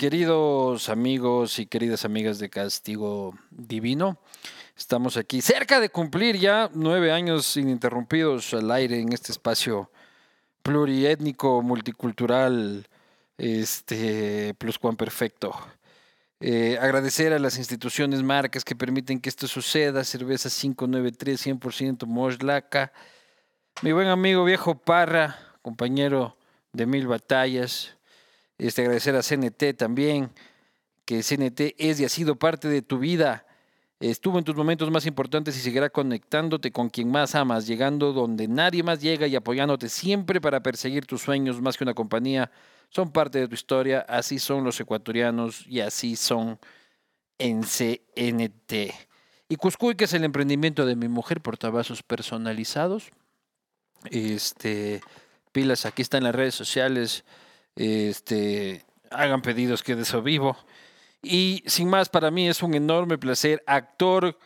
queridos amigos y queridas amigas de Castigo Divino. Estamos aquí cerca de cumplir ya nueve años ininterrumpidos al aire en este espacio pluriétnico, multicultural, este, perfecto. Eh, agradecer a las instituciones, marcas que permiten que esto suceda. Cerveza 593, 100% Moslaca. Mi buen amigo viejo Parra, compañero de mil batallas. Este, agradecer a CNT también, que CNT es y ha sido parte de tu vida. Estuvo en tus momentos más importantes y seguirá conectándote con quien más amas, llegando donde nadie más llega y apoyándote siempre para perseguir tus sueños más que una compañía. Son parte de tu historia, así son los ecuatorianos y así son en CNT. Y Cuscuy, que es el emprendimiento de mi mujer, portavasos personalizados. Este, pilas, aquí están las redes sociales. Este, hagan pedidos que de eso vivo. Y sin más, para mí es un enorme placer, actor,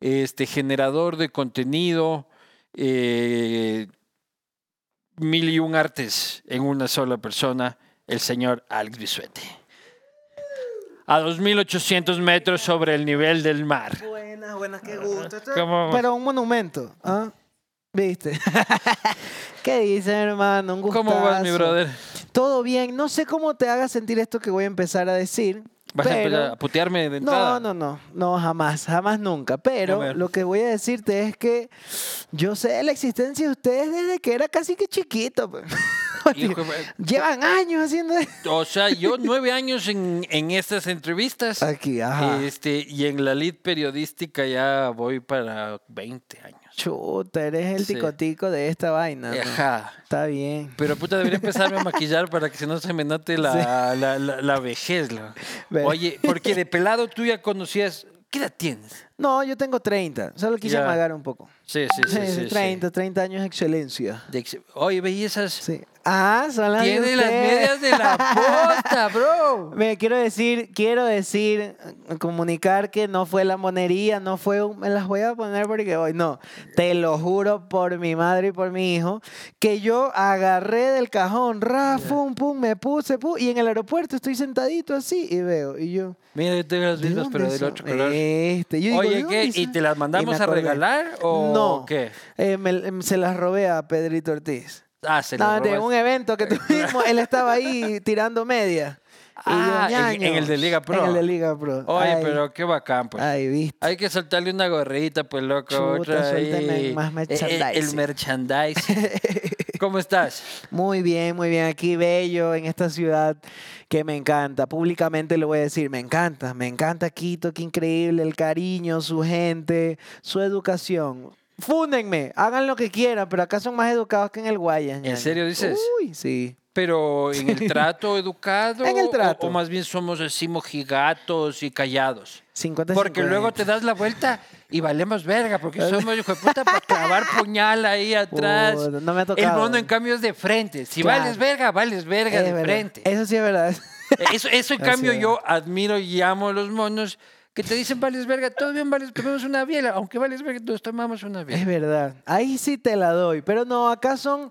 este, generador de contenido, eh, mil y un artes en una sola persona, el señor Alex Bisuete. A 2.800 metros sobre el nivel del mar. Buena, buena, qué gusto. Pero un monumento, ¿ah? ¿Viste? ¿Qué dices, hermano? Un ¿Cómo vas, mi brother? Todo bien. No sé cómo te haga sentir esto que voy a empezar a decir. ¿Vas a empezar a putearme de entrada? No, no, no, no, jamás, jamás nunca. Pero lo que voy a decirte es que yo sé de la existencia de ustedes desde que era casi que chiquito. pues. Hijo Llevan años haciendo esto. O sea, yo nueve años en, en estas entrevistas. Aquí, ajá. Este, y en la lead periodística ya voy para 20 años. Chuta, eres el Sí. ticotico de esta vaina. ¿no? Ajá. Está bien. Pero puta, debería empezarme a maquillar para que si no se me note la, la, la- la vejez. Oye, porque de pelado tú ya conocías. ¿Qué edad tienes? No, yo tengo 30. Solo quise Ya. amagar un poco. Sí, sí, sí. Sí, sí, sí. 30, 30 años de excelencia. De ex- Oye, bellezas. Sí. Ah, son las de Tiene las medias de la posta, bro. Me quiero decir, quiero decir, comunicar que no fue la monería, no fue un, me las voy a poner porque hoy, no, te lo juro por mi madre y por mi hijo, que yo agarré del cajón, ra, pum, pum, me puse, pum, y en el aeropuerto estoy sentadito así y veo, y yo, Mira, yo tengo las ¿de mismas, pero del otro color. Este, yo digo, ¿de Oye, ¿qué? ¿Y te las mandamos a regalar o No. qué? Eh, me- em, se las robé a Pedrito Ortiz. Ah, se No, las de robas. un evento que tuvimos, él estaba ahí tirando media. Y yo, Ah, en- el de Liga Pro. En el de Liga Pro. Oye, Ay, pero qué bacán, pues. Ay, viste. Hay que soltarle una gorrita, pues, loco. Chuta, otra suéltame ahí. más Eh, eh, El merchandising. merchandising. ¿Cómo estás? Muy bien, muy bien. Aquí bello, en esta ciudad que me encanta. Públicamente lo voy a decir, me encanta. Me encanta Quito, qué increíble. El cariño, su gente, su educación. Fúndenme, hagan lo que quieran, pero acá son más educados que en el Guayas. ñaño. serio dices? Uy, sí. Pero en el trato educado. En el o- trato. O, más bien somos así mojigatos y callados. 50 Porque luego te das la vuelta y valemos verga, porque somos hijo de puta para clavar puñal ahí atrás. Puta, no me ha El tocado. mono, en cambio, es de frente. Si Claro. vales verga, vales verga Es de verdad. frente. Eso sí es verdad. Eso, eso en cambio, yo admiro y amo a los monos que te dicen, vales verga, todo bien, vales, tomemos una biela. Aunque vales verga, todos tomamos una biela. Es verdad. Ahí sí te la doy. Pero no, acá son.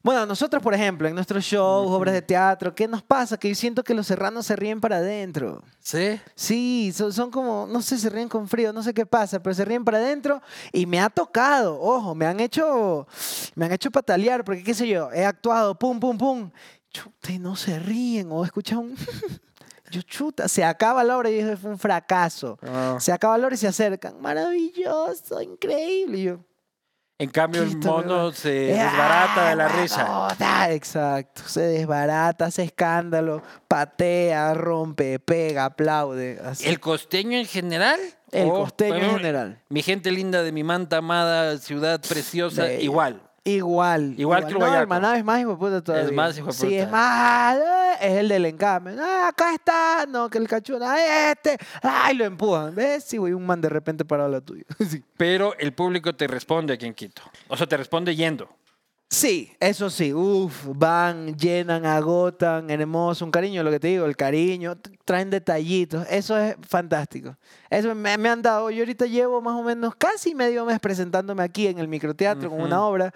Bueno, nosotros, por ejemplo, en nuestros shows, obras de teatro, ¿qué nos pasa? Que yo siento que los serranos se ríen para adentro. ¿Sí? Sí, son, son como, no sé, se ríen con frío, no sé qué pasa, pero se ríen para adentro y me ha tocado, ojo, me han hecho, me han hecho patalear, porque qué sé yo, he actuado, pum, pum, pum, chuta, y no se ríen, o escuchan un, yo chuta, se acaba la obra y fue un fracaso. Ah. Se acaba la hora y se acercan, maravilloso, increíble, y yo, En cambio, el mono se desbarata de la Ah, risa. Exacto, se desbarata, hace escándalo, patea, rompe, pega, aplaude. así. ¿El costeño en general? El O, costeño en general. Mi gente linda de mi manta amada, ciudad preciosa, igual. Igual. Igual que el No, el guayaco. maná es más hijo de puta todavía. más hijo de Sí, puta. es más. eh, Es el del encame. Ah, acá está. No, que el cachuna. Este. Ay, lo empujan. ¿Ves? Sí, güey, un man de repente parado a la tuya. Sí. Pero el público te responde aquí en Quito. O sea, te responde yendo. Sí, eso sí, uff, van, llenan, agotan, hermoso, un cariño, lo que te digo, el cariño, traen detallitos, eso es fantástico. Eso me, me han dado, yo ahorita llevo más o menos casi medio mes presentándome aquí en el microteatro con una obra.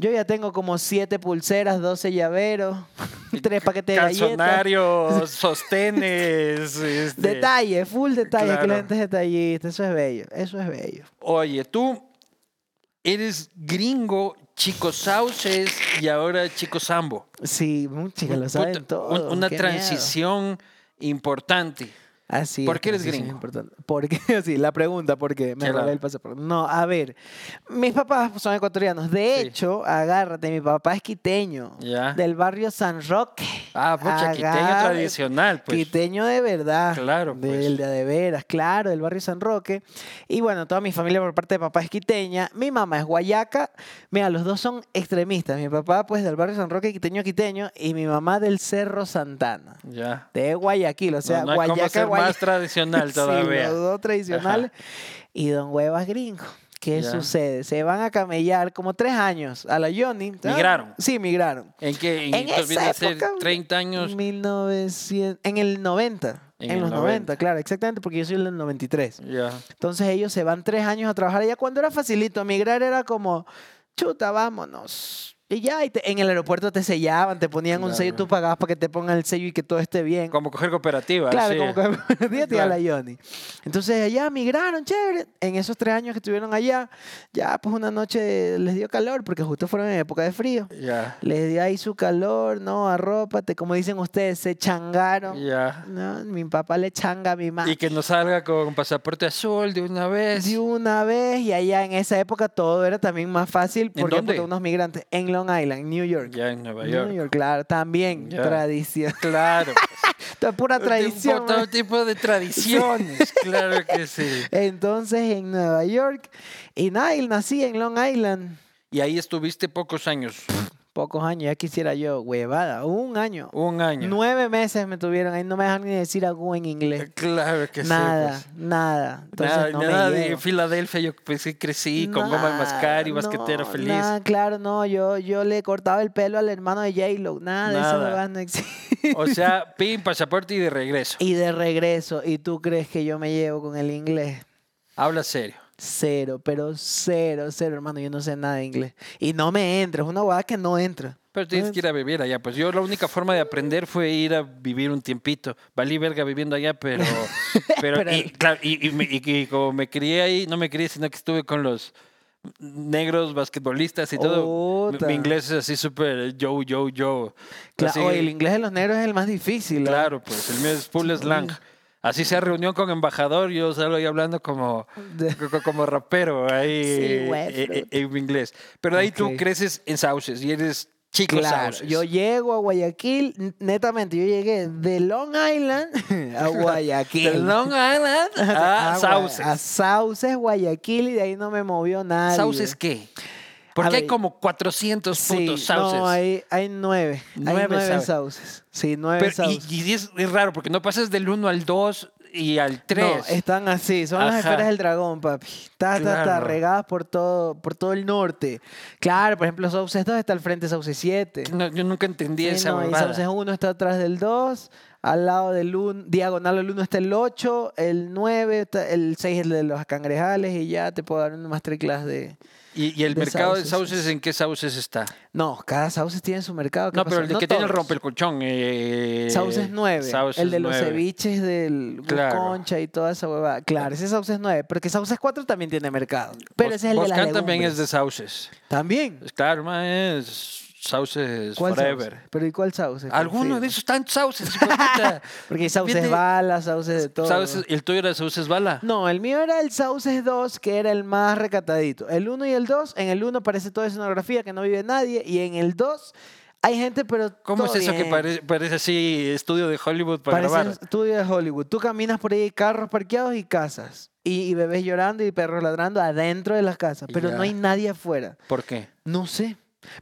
Yo ya tengo como siete pulseras, 12 llaveros, tres paquetes de galletas. Sostenes. este. Detalle, full detalle, que Claro. la gente es detallista, eso es bello, eso es bello. Oye, tú eres gringo, chico sauces y ahora chico sambo. Sí, chicas, lo saben Puta, todo. un- una qué miedo. transición importante. Así ¿Por qué eres gringo? importante. ¿Por qué? Sí, la pregunta, ¿por qué? Me Claro. robé el pasaporte. No, a ver, mis papás son ecuatorianos. De Sí. hecho, agárrate, mi papá es quiteño, Ya. del barrio San Roque. Ah, pucha, quiteño tradicional, pues. Quiteño de verdad. Claro, pues. Del de, de veras, claro, del barrio San Roque. Y bueno, toda mi familia por parte de papá es quiteña. Mi mamá es guayaca. Mira, los dos son extremistas. Mi papá, pues, del barrio San Roque, quiteño, quiteño. Y mi mamá del Cerro Santana. Ya. De Guayaquil, o sea, no, no Guayaca, más tradicional Sí, todavía. los dos tradicionales. Y Don Huevas gringo. ¿Qué Ya. sucede? Se van a camellar como tres años a la Johnny. ¿sabes? ¿Migraron? Sí, migraron. ¿En qué? ¿En, En entonces esa época, 30 años? 1900, en el 90. En En, el los 90. 90, claro, exactamente, porque yo soy del 93. Ya. Entonces ellos se van tres años a trabajar allá. Cuando era facilito, migrar era como, chuta, vámonos. Y ya, y te- en el aeropuerto te sellaban, te ponían un sello, Claro. tú pagabas para que te pongan el sello y que todo esté bien. Como coger cooperativa. Claro, sí. como que fíjate a la Claro. Johnny. Entonces allá migraron, chévere. En esos tres años que estuvieron allá, ya pues una noche les dio calor, porque justo fueron en época de frío. Ya. Les dio ahí su calor, no, arrópate, como dicen ustedes, se changaron. Ya. No, mi papá le changa a mi mamá. Y que nos salga con pasaporte azul de una vez. De una vez, y allá en esa época todo era también más fácil. ¿Por qué? dónde? Porque unos migrantes en Long Island, New York. Ya en Nueva New York. York, claro, también Ya. tradición. Claro. Pura tradición. Todo man. tipo de tradiciones. Claro que sí. Entonces en Nueva York, y nada, nací en Long Island. Y ahí estuviste pocos años. Pocos años, ya quisiera yo, huevada, un año. Un año. Nueve meses me tuvieron ahí, no me dejan ni decir algo en inglés. Claro que nada, sí. pues. nada. Entonces Nada, no nada de. Filadelfia, yo pues sí crecí con goma de mascar y Nada, basquetera no, feliz. nada, claro, no, yo, yo le cortaba el pelo al hermano de J-Lo, nada, de eso Nada. no existe. O sea, pin, pasaporte y de regreso. Y de regreso, ¿y tú crees que yo me llevo con el inglés? Habla serio. Cero, pero cero, cero, hermano, yo no sé nada de inglés. Y no me entra, es una huevada que no entra. Pero tienes que ir a vivir allá. Pues yo la única forma de aprender fue ir a vivir un tiempito. Valí verga viviendo allá, pero... pero, Pero- y, claro, y, y como me crié ahí, no me crié, sino que estuve con los negros basquetbolistas y todo. Mi, mi inglés es así súper yo, yo, yo. Cla- Así- oye, el inglés de los negros es el más difícil. ¿ah? Claro, pues el mío es full slang. Así sea reunión con embajador, yo salgo ahí hablando como, como rapero ahí Sí, eh, eh, en inglés. Pero de ahí tú creces en Sauces y eres chico Claro, Sauces. yo llego a Guayaquil, netamente, yo llegué de Long Island a Guayaquil. De Long Island a Gua- Sauces. A Sauces, Guayaquil, y de ahí no me movió nadie. ¿Sauces qué? Porque hay como 400 Sí, puntos Sauces. no, hay, hay nueve. Nueve hay nueve sauces. Sí, nueve Pero- y sauces. y es, es raro porque no pasas del 1 al 2 y al 3. No, están así, son las Ajá. esferas del dragón, papi. Está, está, está, Claro. regadas por todo, por todo el norte. Claro, por ejemplo, Sauces 2 está al frente de Sauces 7. No, yo nunca entendí Sí, esa no, y. Sauces 1 está atrás del 2, al lado del 1, diagonal al 1 está el 8, el 9, está- el 6 es el de los cangrejales y ya te puedo dar un masterclass de... ¿Y, y el de mercado de sauces. sauces en qué sauces está? No, cada Sauces tiene su mercado. ¿qué No, pero pasó? el de No que tiene el todos. rompe el colchón. Eh, Sauces 9, Sauces el de los 9. ceviches del Claro. concha y toda esa huevada. Claro, ese Sauces 9, porque Sauces 4 también tiene mercado. Pero Bos- ese es el de las Boscan también es de sauces. ¿También? Es Claro, man, es sauces ¿Cuál forever. sauce? ¿Pero y cuál Sauces? Alguno Confirma. de esos tantos sauces. Porque hay Sauces Viene- balas, Sauces de todo. Sauces- el tuyo era sauces bala. No, el mío era el Sauces 2, que era el más recatadito. El 1 y el 2, en el 1 parece toda escenografía que no vive nadie, y en el 2 hay gente, pero. ¿Cómo es eso que bien. parece, parece así estudio de Hollywood para Parece grabar? estudio de Hollywood. Tú caminas por ahí, hay carros parqueados y casas. Y, y bebés llorando y perros ladrando adentro de las casas. Pero Ya. no hay nadie afuera. ¿Por qué? No sé.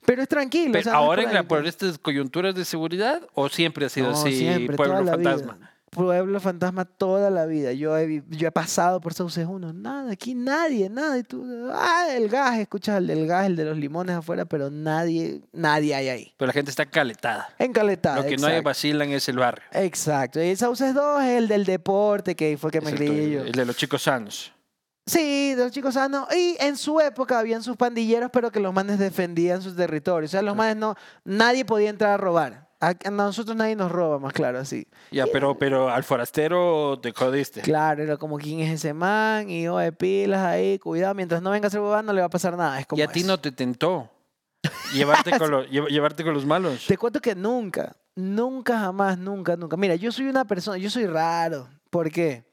Pero es tranquilo. o Pero no es ¿Ahora en por por estas coyunturas de seguridad o siempre ha sido No, así siempre, pueblo la vida. fantasma? pueblo fantasma toda la vida. Yo he, yo he pasado por Sauces 1. Nada, aquí nadie, nada. Y tú, ah, el gas, escuchas el del gas, el de los limones afuera, pero nadie, nadie hay ahí. Pero la gente está caletada. Encaletada. Lo que no hay vacilan es el barrio. Exacto. Y Sauces 2 es el del deporte, que fue que me crié yo. el de los chicos sanos. Sí, de los chicos sanos. Y en su época habían sus pandilleros, pero que los manes defendían sus territorios. O sea, los manes no, nadie podía entrar a robar. A nosotros nadie nos roba, más claro, así. Ya, pero, pero al forastero te jodiste. Claro, era como quién es ese man y oh, de pilas ahí, cuidado, mientras no venga a ser huevón no le va a pasar nada. Es como Y a ti no te tentó llevarte con, los, lle- llevarte con los malos. Te cuento que nunca, nunca, jamás, nunca, nunca. Mira, yo soy una persona, yo soy raro. ¿Por qué?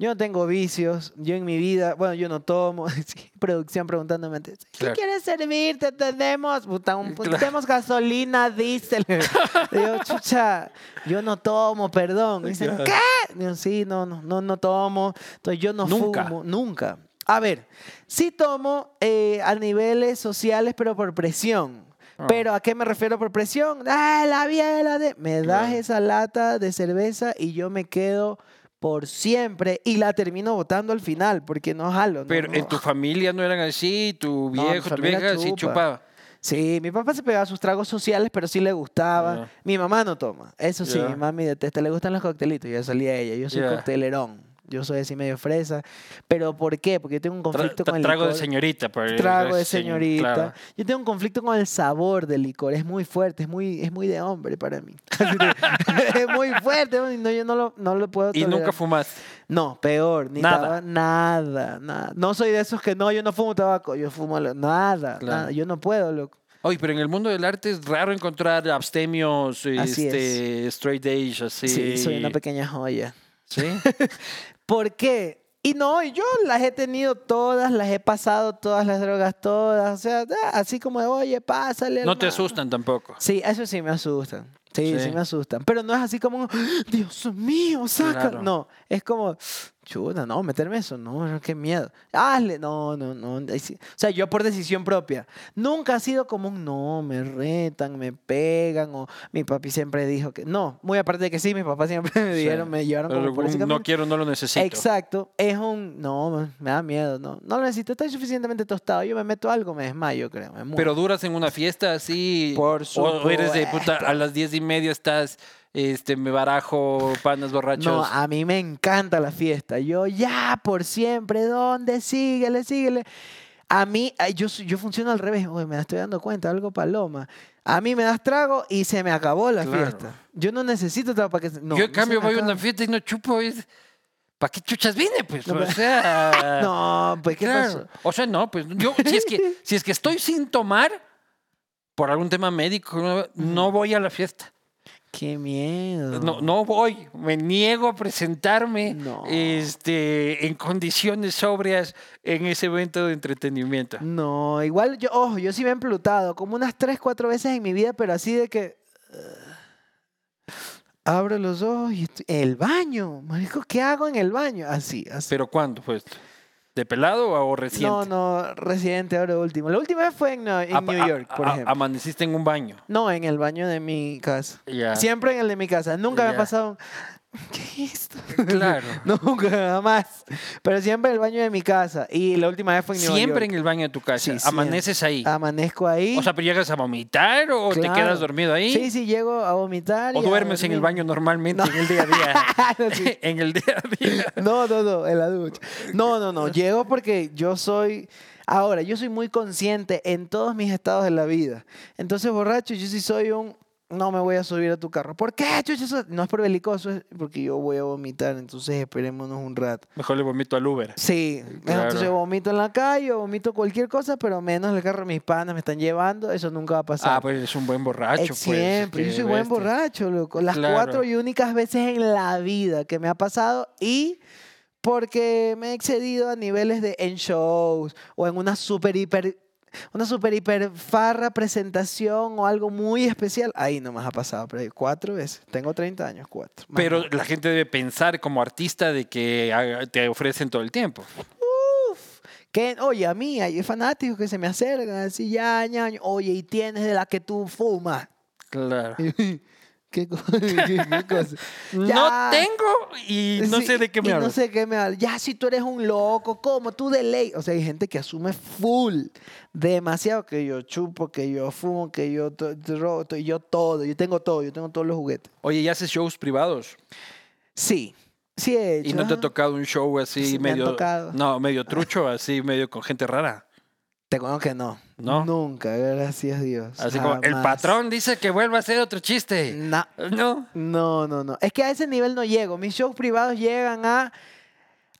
Yo no tengo vicios, yo en mi vida, bueno, yo no tomo. Sí, producción preguntándome ¿qué Claro. quieres servirte? Tenemos, puta, un- Claro. tenemos gasolina, diésel. Digo, chucha, yo no tomo, perdón. Dicen. ¿qué? Digo, sí, no, no, no, no tomo. Entonces yo no Nunca. fumo, nunca. A ver, sí tomo eh, a niveles sociales, pero por presión. Ah. Pero ¿a qué me refiero por presión? ¡Ah, la biela de... Me das esa lata de cerveza y yo me quedo por siempre y la termino botando al final porque no jalo. no, Pero no. en tu familia no eran así, tu viejo, tu familia vieja sí chupa. chupaba. Sí, mi papá se pegaba sus tragos sociales, pero sí le gustaba. Mi mamá no toma. Eso sí, mi mami detesta, le gustan los coctelitos. Ya salía ella. Yo soy coctelerón. Yo soy así medio fresa. ¿Pero por qué? Porque yo tengo un conflicto tra- con el trago de licor. señorita. trago de es señor- señorita. claro. Yo tengo un conflicto con el sabor del licor. Es muy fuerte, es muy, es muy de hombre para mí. es muy fuerte. No, yo no lo, no lo puedo Y tolerar. nunca fumaste. No, peor. Ni Nada. nada, nada. No soy de esos que no, yo no fumo tabaco. Yo fumo nada, Claro. nada. Yo no puedo, loco. Oye, pero en el mundo del arte es raro encontrar abstemios, Así este, straight edge, así. Sí, soy una pequeña joya. ¿Sí? ¿Por qué? Y no, yo las he tenido todas, las he pasado todas las drogas, todas. O sea, así como de, oye, pásale. No te hermano". asustan tampoco. Sí, eso sí me asustan. Sí, sí, Sí. me asustan. Pero no es así como, "Ah, Dios mío, saca. Claro. No, es como, chuta, no, meterme eso, no, qué miedo. Hazle, no, no, no. O sea, yo por decisión propia. Nunca ha sido como un, no, me retan, me pegan, o mi papi siempre dijo que, no, muy aparte de que sí, mis papás siempre me Sí. dijeron, me llevaron Pero como por ese no quiero, no lo necesito. Exacto, es un, no, me da miedo, no, no lo necesito, estoy suficientemente tostado, yo me meto algo, me desmayo, creo, me. Pero duras en una fiesta así. Por o- O eres de puta, supuesto. a las diez y media estás, este, me barajo, panas borrachos. No, a mí me encanta la fiesta. Yo ya por siempre, ¿dónde? Síguele, síguele. A mí, yo, yo funciono al revés. Uy, me estoy dando cuenta, algo paloma. A mí me das trago y se me acabó la Claro. fiesta. Yo no necesito trago para que... se- No, Yo no en cambio voy a una fiesta y no chupo. ¿Para qué chuchas vine? Pues, No, o sea. No, pues, ¿qué claro. pasó? O sea, no, pues yo, si es que, si es que estoy sin tomar, por algún tema médico, no voy a la fiesta. Qué miedo. No, no voy, me niego a presentarme No. este, en condiciones sobrias en ese evento de entretenimiento. No, igual yo, ojo, yo sí me he emplutado como unas tres, cuatro veces en mi vida, pero así de que... uh, abro los ojos y estoy... El baño, marico, ¿qué hago en el baño? Así, así. ¿Pero cuándo, pues? ¿De pelado o reciente? No, no, reciente, ahora último. La última vez fue en, A- New York, por a- ejemplo. Amaneciste en un baño. No, en el baño de mi casa. Siempre en el de mi casa. Nunca me ha pasado. ¿Qué es esto? Claro. Nunca, jamás. Pero siempre en el baño de mi casa. Y la última vez fue en Nueva Siempre York. en el baño de tu casa. Sí. Amaneces ahí. Amanezco ahí. O sea, pero llegas a vomitar o te Claro. quedas dormido ahí. Sí, sí, llego a vomitar. O y a duermes en el baño normalmente No. en el día a día. No, sí. en el día a día. No, no, no, en la ducha. No, no, no. Llego porque yo soy. Ahora, yo soy muy consciente en todos mis estados de la vida. Entonces, borracho, yo sí soy un. No me voy a subir a tu carro. ¿Por qué, no es por belicoso, es porque yo voy a vomitar. Entonces, esperémonos un rato. Mejor le vomito al Uber. Sí, Claro. entonces vomito en la calle, vomito cualquier cosa, pero menos el carro de mis panas me están llevando. Eso nunca va a pasar. Ah, pues es un buen borracho. Eh, pues, Siempre, yo soy buen bestia. borracho, loco. Las Claro. cuatro y únicas veces en la vida que me ha pasado y porque me he excedido a niveles de en shows o en una super hiper una super hiper farra presentación o algo muy especial. Ahí no me ha pasado, pero cuatro veces. Tengo 30 años, cuatro. más Pero nada. la gente debe pensar como artista de que haga- te ofrecen todo el tiempo. Uf, que, oye, a mí hay fanáticos que se me acercan así, ya, ñaño, oye, y tienes de la que tú fumas. Claro. ¿Qué, co- qué- qué cosa? No tengo y no Sí, sé de qué me hablas. No sé de qué me hablas. Ya, si tú eres un loco, ¿cómo? Tú de ley. O sea, hay gente que asume full, demasiado que yo chupo, que yo fumo, que yo to- drogo, to- yo todo. Yo tengo todo, yo tengo todos los juguetes. Oye, ¿y haces shows privados? Sí, sí he hecho. ¿Y no te ha tocado un show así Sí, me han medio... tocado. No, medio trucho, así medio con gente rara? Te conozco que no. ¿No? Nunca, gracias a Dios. Así como, el patrón dice que vuelva a hacer otro chiste. No, No. no, no, no. Es que a ese nivel no llego. Mis shows privados llegan a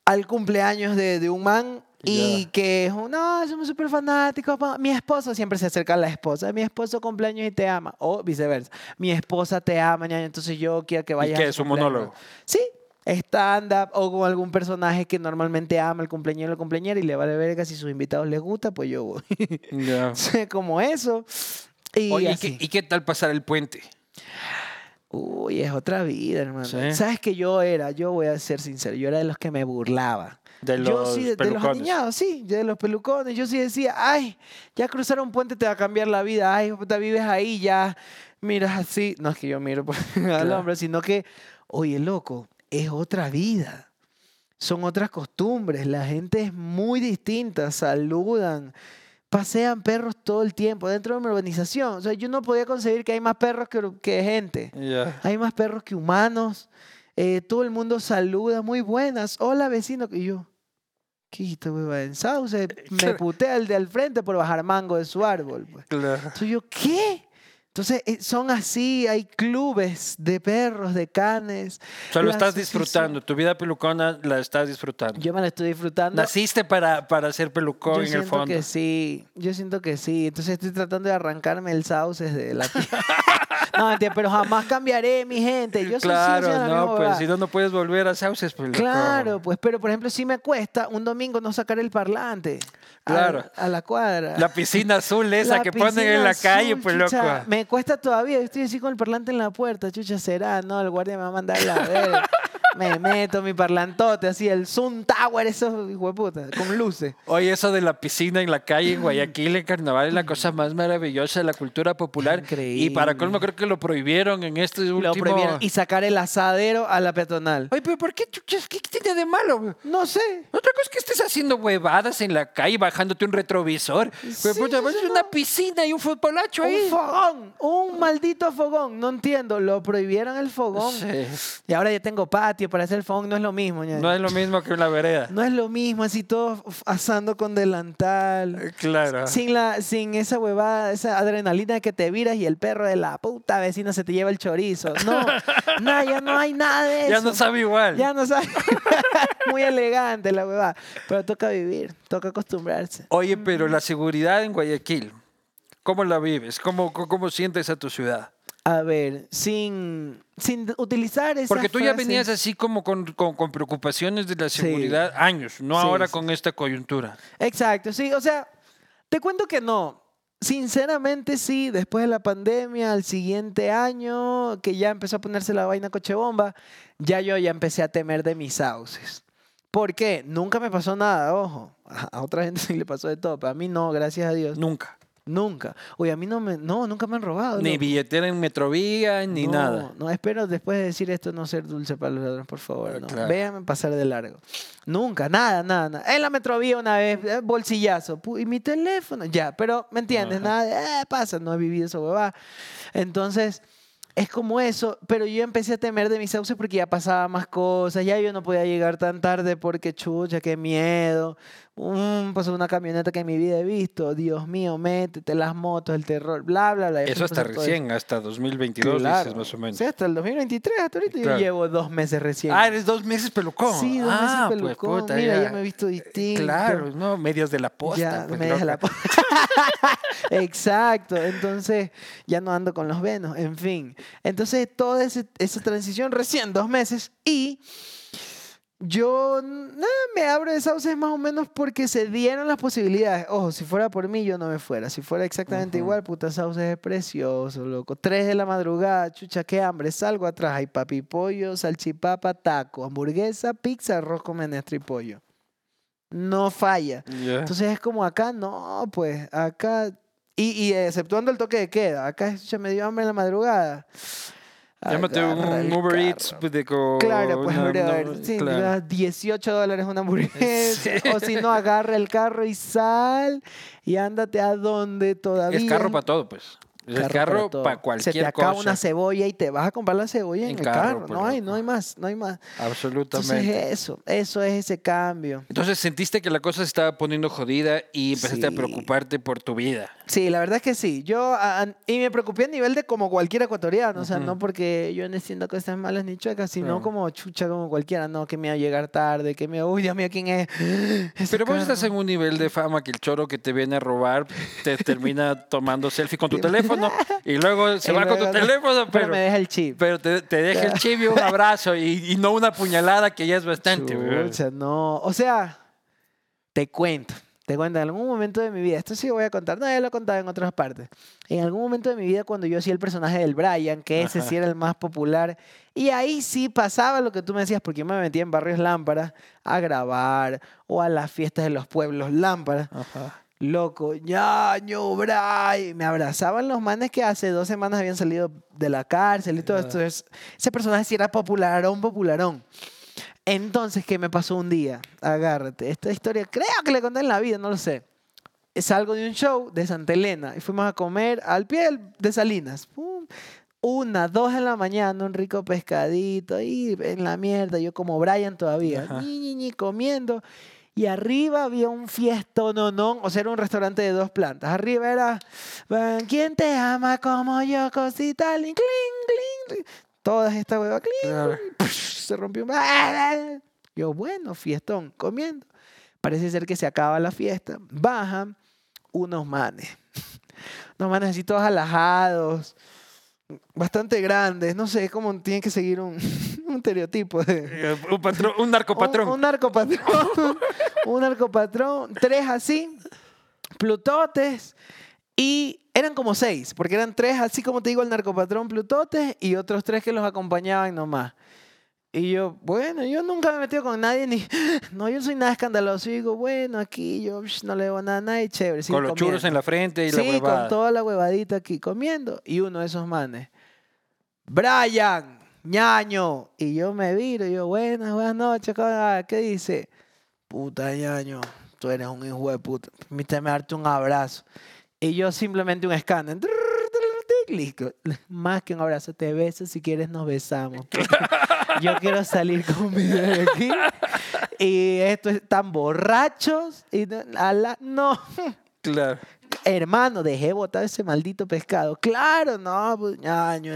al cumpleaños de, de un man y que es un, no, somos súper fanáticos. pa". Mi esposo siempre se acerca a la esposa. Mi esposo cumpleaños y te ama. O viceversa. Mi esposa te ama, ñaño, entonces yo quiero que ¿Y vayas qué a es su un cumpleaños". monólogo? Sí, stand-up o con algún personaje que normalmente ama el cumpleañero o la cumpleañera y le vale verga si sus invitados les gusta, pues yo voy. Sí, como eso. Y Oye, ¿y así. qué, y qué tal pasar el puente? Uy, es otra vida, hermano. Sí. ¿Sabes que yo era? Yo voy a ser sincero, yo era de los que me burlaba. De yo los sí, de, de los aniñados, sí, de los pelucones. Yo sí decía, ay, ya cruzar un puente te va a cambiar la vida. Ay, puta, vives ahí, ya miras así. No es que yo miro por- al Claro. hombre, sino que, oye, loco, es otra vida. Son otras costumbres. La gente es muy distinta. Saludan. Pasean perros todo el tiempo dentro de mi urbanización. O sea, yo no podía concebir que hay más perros que, que gente. Hay más perros que humanos. Eh, todo el mundo saluda, muy buenas. Hola, vecino. Y yo, quito, hueva en sauce. Me putea el de al frente por bajar mango de su árbol. pues. Claro. Entonces yo, ¿qué? Entonces eh, son así, hay clubes de perros, de canes. O sea, lo estás disfrutando. Tu vida pelucona la estás disfrutando. Yo me la estoy disfrutando. Naciste para, para ser pelucón Yo en el siento fondo. que sí, yo siento que sí. Entonces estoy tratando de arrancarme el sauce de la piel. No, pero jamás cambiaré, mi gente. Yo soy claro, misma no, pues si no, no puedes volver a sauces, pues, loco. Claro, pues, pero por ejemplo, sí me cuesta un domingo no sacar el parlante. Claro. A, la cuadra. La piscina azul esa La que ponen en la calle, pues chucha, loco. Me cuesta todavía, yo estoy así con el parlante en la puerta, chucha, será, no, el guardia me va a mandar la verga. me meto mi parlantote, así, el Zoom Tower, esos hueputas, con luces. Oye, eso de la piscina en la calle en Guayaquil, en carnaval, es la cosa más maravillosa de la cultura popular. Y para colmo, Increíble. creo que lo prohibieron en este último. Lo prohibieron. Y sacar el asadero a la peatonal. Oye, pero ¿por qué chuchas? ¿Qué tiene de malo? No sé. Otra cosa es que estés haciendo huevadas en la calle, bajándote un retrovisor. Sí, puta, es no. una piscina y un futbolacho ahí. Un fogón, un maldito fogón. No entiendo, lo prohibieron el fogón. Sí. Y ahora ya tengo patio para hacer el fogón, no es lo mismo. ñaño. No es lo mismo que una vereda. No es lo mismo, así todos uf, asando con delantal. Claro. Sin, la, sin esa huevada, esa adrenalina que te viras y el perro de la puta vecina se te lleva el chorizo. No, nada, ya no hay nada de eso. Ya no sabe igual. Ya no sabe. Muy elegante la huevada. Pero toca vivir, toca acostumbrarse. Oye, pero la seguridad en Guayaquil, ¿cómo la vives? ¿Cómo, cómo, cómo sientes a tu ciudad? A ver, sin, sin utilizar esa Porque tú ya frase- venías así como con, con- con preocupaciones de la Sí. seguridad años, no Sí, ahora sí, con esta coyuntura. Exacto, sí. O sea, te cuento que no. Sinceramente sí, después de la pandemia, al siguiente año, que ya empezó a ponerse la vaina coche bomba, ya yo ya empecé a temer de mis sauces. ¿Por qué? Nunca me pasó nada, ojo. A otra gente sí le pasó de todo, pero a mí no, gracias a Dios. Nunca. Nunca. Oye, a mí no me, no, nunca me han robado. Ni billetera en Metrovía, ni no, nada. No, espero después de decir esto no ser dulce para los ladrones, por favor. Ah, No. claro. Véanme pasar de largo. Nunca, nada, nada, nada. En la metrovía una vez, eh, bolsillazo. Y mi teléfono, ya. Pero, ¿me entiendes? Ajá. Nada de, eh, pasa, no he vivido eso, huevada. Entonces, es como eso. Pero yo empecé a temer de mis sauces porque ya pasaba más cosas. Ya yo no podía llegar tan tarde porque, chucha, qué miedo. Mm, pasó una camioneta que en mi vida he visto. Dios mío, métete las motos, el terror, bla, bla, bla. Eso hasta recién, hasta 2022 Claro. dices más o menos. Hasta el 2023, hasta ahorita Claro. yo llevo dos meses recién. Ah, eres dos meses pelucón. Sí, dos meses ah, pues, pelucón. puta, Mira, ya me he visto distinto. Claro, no, medias de la posta. ya pues, me deja la loca. po- Exacto, entonces ya no ando con los venos, en fin. Entonces toda ese- esa transición recién dos meses y yo nada, me abro de sauces más o menos porque se dieron las posibilidades. Ojo, si fuera por mí yo no me fuera. Si fuera exactamente igual, puta sauces es precioso, loco. Tres de la madrugada, chucha, qué hambre. Salgo atrás, hay papi pollo, salchipapa, taco, hamburguesa, pizza, arroz con menestra y pollo. No falla. Entonces es como acá, no, pues acá, y, y exceptuando el toque de queda, acá ya me dio hambre en la madrugada. Llámate un Uber Eats carro. de co- Claro, pues una- brother, una- sí, claro. le das 18 dólares una hamburguesa. Sí. O si no, agarra el carro y sal y ándate a donde todavía. Es carro para todo, pues. El carro para Se cualquier te acaba cosa. una cebolla y te vas a comprar la cebolla en, En el carro, carro. pues, No hay, no hay más, no hay más. Entonces Absolutamente. eso, eso es ese cambio. Entonces sentiste que la cosa se estaba poniendo jodida y empezaste a preocuparte por tu vida. Sí, la verdad es que sí. Yo, a- y me preocupé a nivel de como cualquier ecuatoriano, o sea, no porque yo no haciendo cosas malas ni chuecas, sino como chucha, como cualquiera, no, que me va a llegar tarde, que me, uy, Dios mío, ¿quién es? Ese Pero vos estás en un nivel de fama que el choro que te viene a robar te termina tomando selfie con tu teléfono y luego se Y va con tu luego- teléfono, Pero pero, me deja el chip. pero te, te deja el chibi un abrazo y, y no una puñalada que ya es bastante. Chucha, no. O sea, te cuento. Te cuento, en algún momento de mi vida, esto sí lo voy a contar, no, ya lo he contado en otras partes. En algún momento de mi vida, cuando yo hacía el personaje del Brian, que ese Ajá. sí era el más popular, y ahí sí pasaba lo que tú me decías, porque yo me metía en barrios lámparas a grabar o a las fiestas de los pueblos lámparas. Ajá. Loco, ñaño, Brian. Me abrazaban los manes que hace dos semanas habían salido de la cárcel y todo esto. Es- Ese personaje sí era popularón, popularón. Entonces, ¿qué me pasó un día? Agárrate. Esta historia creo que le conté en la vida, no lo sé. Salgo de un show de Santa Elena y fuimos a comer al pie de Salinas. Pum. Una, dos de la mañana, un rico pescadito ahí en la mierda. Yo como Brian todavía, ñi, ñi, ñi, comiendo. Y arriba había un fiestón, no, no, o sea, era un restaurante de dos plantas. Arriba era, "Ah, ¿quién te ama como yo, cosita? Cling, cling, cling. Todas estas huevas, cling, se rompió. un- Yo, bueno, fiestón, comiendo. Parece ser que se acaba la fiesta. Bajan unos manes. Unos manes así todos alajados, bastante grandes. No sé, cómo tienen que seguir un, un estereotipo de... Eh, Un, patrón, un narcopatrón. Un, un narcopatrón. un narcopatrón. Tres así, plutotes. Y eran como seis, porque eran tres, así como te digo, el narcopatrón plutotes y otros tres que los acompañaban nomás. Y yo, bueno, yo nunca me he metido con nadie, ni. No, yo no soy nada escandaloso. Y digo, bueno, aquí yo psh, no le debo nada a nadie, chévere. con los churros en la frente y la Sí, huevada. con toda la huevadita aquí comiendo. Y uno de esos manes, Brian, ñaño. Y yo me viro y yo, buenas, buenas noches. ¿Qué dice? Puta ñaño, tú eres un hijo de puta. Permíteme darte un abrazo. Y yo simplemente un escáner. Listo. Más que un abrazo, te beso. Si quieres, nos besamos. Yo quiero salir con un video de aquí. Y esto están borrachos. Y no, a la- no. Claro. Hermano, dejé botar ese maldito pescado. Claro, no, pues, ñaño.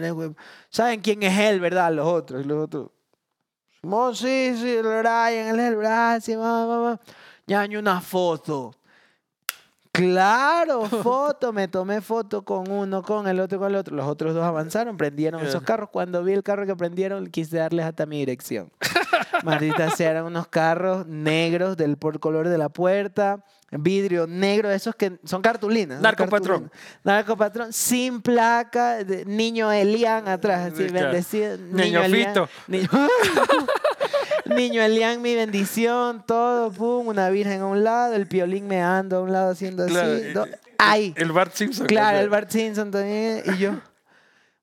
¿Saben quién es él, verdad? Los otros, los otros. Simón, sí, sí, el Brian, el Brian, sí, mamá, mamá. Ñaño, una foto. Claro, foto, me tomé foto con uno, con el otro, con el otro. Los otros dos avanzaron, prendieron esos Ya. carros. Cuando vi el carro que prendieron, quise darles hasta mi dirección. Maldita sea, eran unos carros negros del por color de la puerta, vidrio negro, esos que son cartulinas. Narcopatrón. Narcopatrón, sin placa, de- niño Elian atrás, así bendecido. Niño Fito. Niño, niño Elian, mi bendición, todo, pum, una virgen a un lado, el piolín meando a un lado haciendo Claro, así. do- eh, ¡Ay! El Bart Simpson. Claro, el Bart Simpson también. Y yo,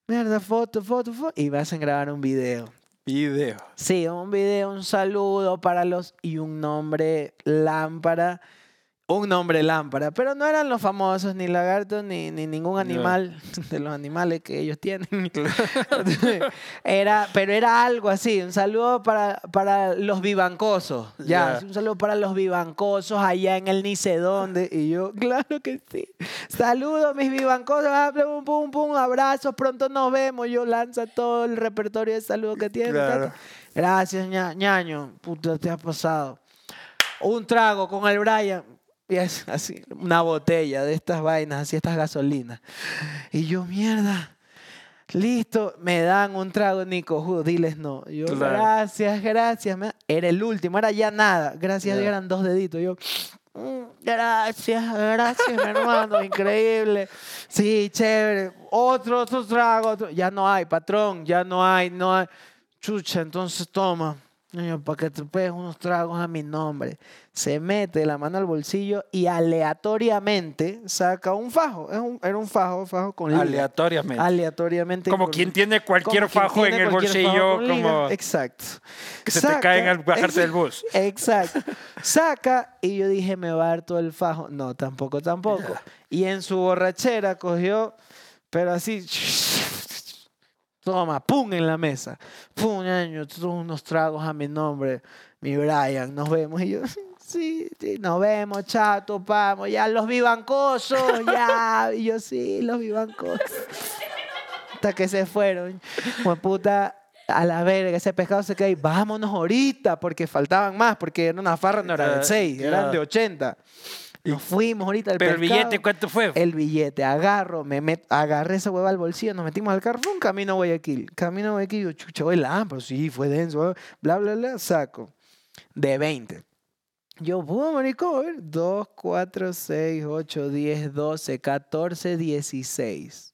mierda, foto, foto, foto. Y vas a grabar un video. Video. Sí, un video, un saludo para los y un nombre lámpara. Un nombre lámpara, pero no eran los famosos, ni lagartos, ni, ni ningún animal de los animales que ellos tienen. era, pero era algo así, un saludo para, para los vivancosos. Ya, un saludo para los vivancosos allá en el ni sé dónde. Y yo, claro que sí. Saludos, mis vivancosos, ah, pum, pum, pum, abrazos, pronto nos vemos. Yo lanza todo el repertorio de saludos que tiene. Claro. Gracias, ña- ñaño. Puta, te ha pasado. Un trago con el Brian. Y es así, una botella de estas vainas, así, estas gasolinas. Y yo, mierda. Listo, me dan un trago, Nico, judo, diles no. Yo, Claro. gracias, gracias. me- Era el último, era ya nada. Gracias Ya. eran dos deditos. Yo, "Mm, gracias, gracias, mi hermano, increíble. Sí, chévere. Otro, otro trago. otro. Ya no hay, patrón, ya no hay, no hay. Chucha, entonces toma. Para que te pegues unos tragos a mi nombre. Se mete la mano al bolsillo y aleatoriamente saca un fajo. Es un- era un fajo, fajo con liga. Aleatoriamente. Aleatoriamente. como con- quien tiene cualquier fajo en tiene el cualquier bolsillo, como Exacto. que se te caen al bajarse del bus. Exacto. Saca y yo dije, me va a dar todo el fajo. No, tampoco, tampoco. Y en su borrachera cogió, pero así, toma, pum, en la mesa. Pum, año, unos tragos a mi nombre, mi Brian, nos vemos. Y yo, sí, sí, nos vemos, chao, topamos, ya los vivancosos, ya. Y yo, sí, los vivancosos. Hasta que se fueron. Como puta, a la verga, ese pescado se quedó ahí. Vámonos ahorita, porque faltaban más, porque era una farra, no era de Ah, 6, eran de 80. Nos fuimos ahorita. El Pero el pescado- billete, ¿cuánto fue? el billete, agarro, me met- agarré esa hueva al bolsillo, nos metimos al carro, un camino a Guayaquil. Camino a Guayaquil, yo, chucha, voy la, pero sí, fue denso, bla, bla, bla, saco. De 20. Yo, puedo, marico, a ver, 2, 4, 6, 8, 10, 12, 14, 16.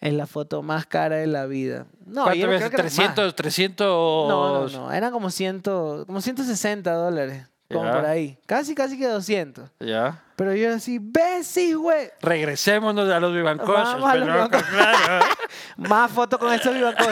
Es la foto más cara de la vida. No, ¿Cuánto más. 300, 300. No, no, no, eran como, 100, como 160 dólares, como Ya. por ahí. Casi, casi que 200. Ya. Pero yo así, ¡besis, güey! Regresémonos a los vivancosos. Vamos a los pero, vivancosos. claro. Más fotos con estos vivancos.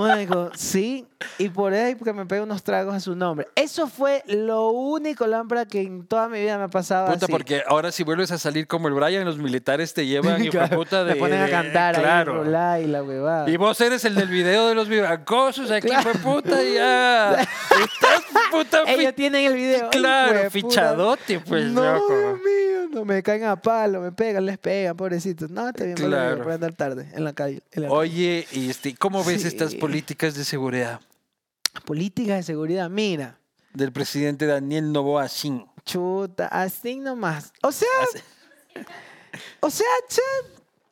Marico, sí, y por ahí porque me pego unos tragos a su nombre. Eso fue lo único, lámpara, que en toda mi vida me ha pasado Puta, así. porque ahora si vuelves a salir como el Brian, los militares te llevan y Claro, puta de. me ponen a de- cantar ahí, claro. y la huevada. Y vos eres el del video de los vivancosos, aquí Claro. fue puta ya. Estás puta Ellos tienen el video. Ay, Claro, hueputa. fichadote, pues, no, loco. Dios mío, no me caen a palo, me pegan, les pegan, pobrecitos. No, está bien, Claro. por andar tarde en la calle. en la calle. Oye, y este, ¿cómo ves estas Sí. Políticas de seguridad Política de seguridad, mira. del presidente Daniel Novoa Singh? Chuta, así nomás. O sea, o sea, che,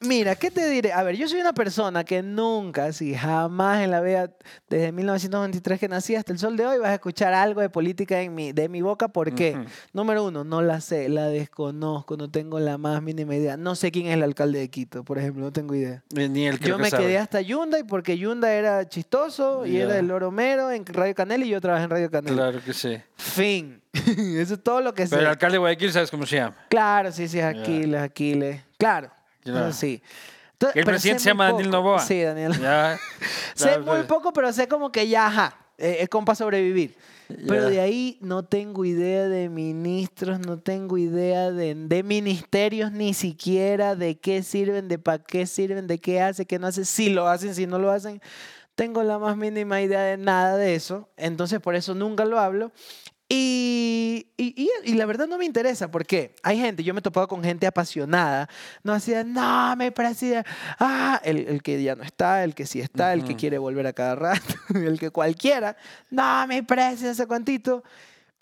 mira, ¿qué te diré? A ver, yo soy una persona que nunca, así, jamás en la vida, desde 1923 que nací hasta el sol de hoy, vas a escuchar algo de política en mi, de mi boca. ¿Por qué? Número uno, no la sé, la desconozco, no tengo la más mínima idea. No sé quién es el alcalde de Quito, por ejemplo, no tengo idea. Eh, Ni él creo Yo que me sabe. quedé hasta Hyundai porque Hyundai era chistoso y era el Oromero en Radio Canel y yo trabajé en Radio Canel. Claro que sí. Fin. Eso es todo lo que sé. Pero el alcalde de Guayaquil, ¿sabes cómo se llama? Claro, sí, sí, es Aquiles, Aquiles. Claro. Sí. Entonces, El presidente se llama Daniel. Noboa. Sí, Daniel. Sé Claro, muy pues. poco, pero sé como que ya, ajá, eh, es compa sobrevivir. Pero de ahí no tengo idea de ministros, no tengo idea de, de ministerios ni siquiera, de qué sirven, de para qué sirven, de qué hace, qué no hace, si lo hacen, si no lo hacen. Tengo la más mínima idea de nada de eso, entonces por eso nunca lo hablo. Y, y, y- la verdad no me interesa, porque hay gente, yo me he topado con gente apasionada, no hacía, no, me parecía, ah, el, el que ya no está, el que sí está, el que quiere volver a cada rato, el que cualquiera, no, me parece ese cuantito,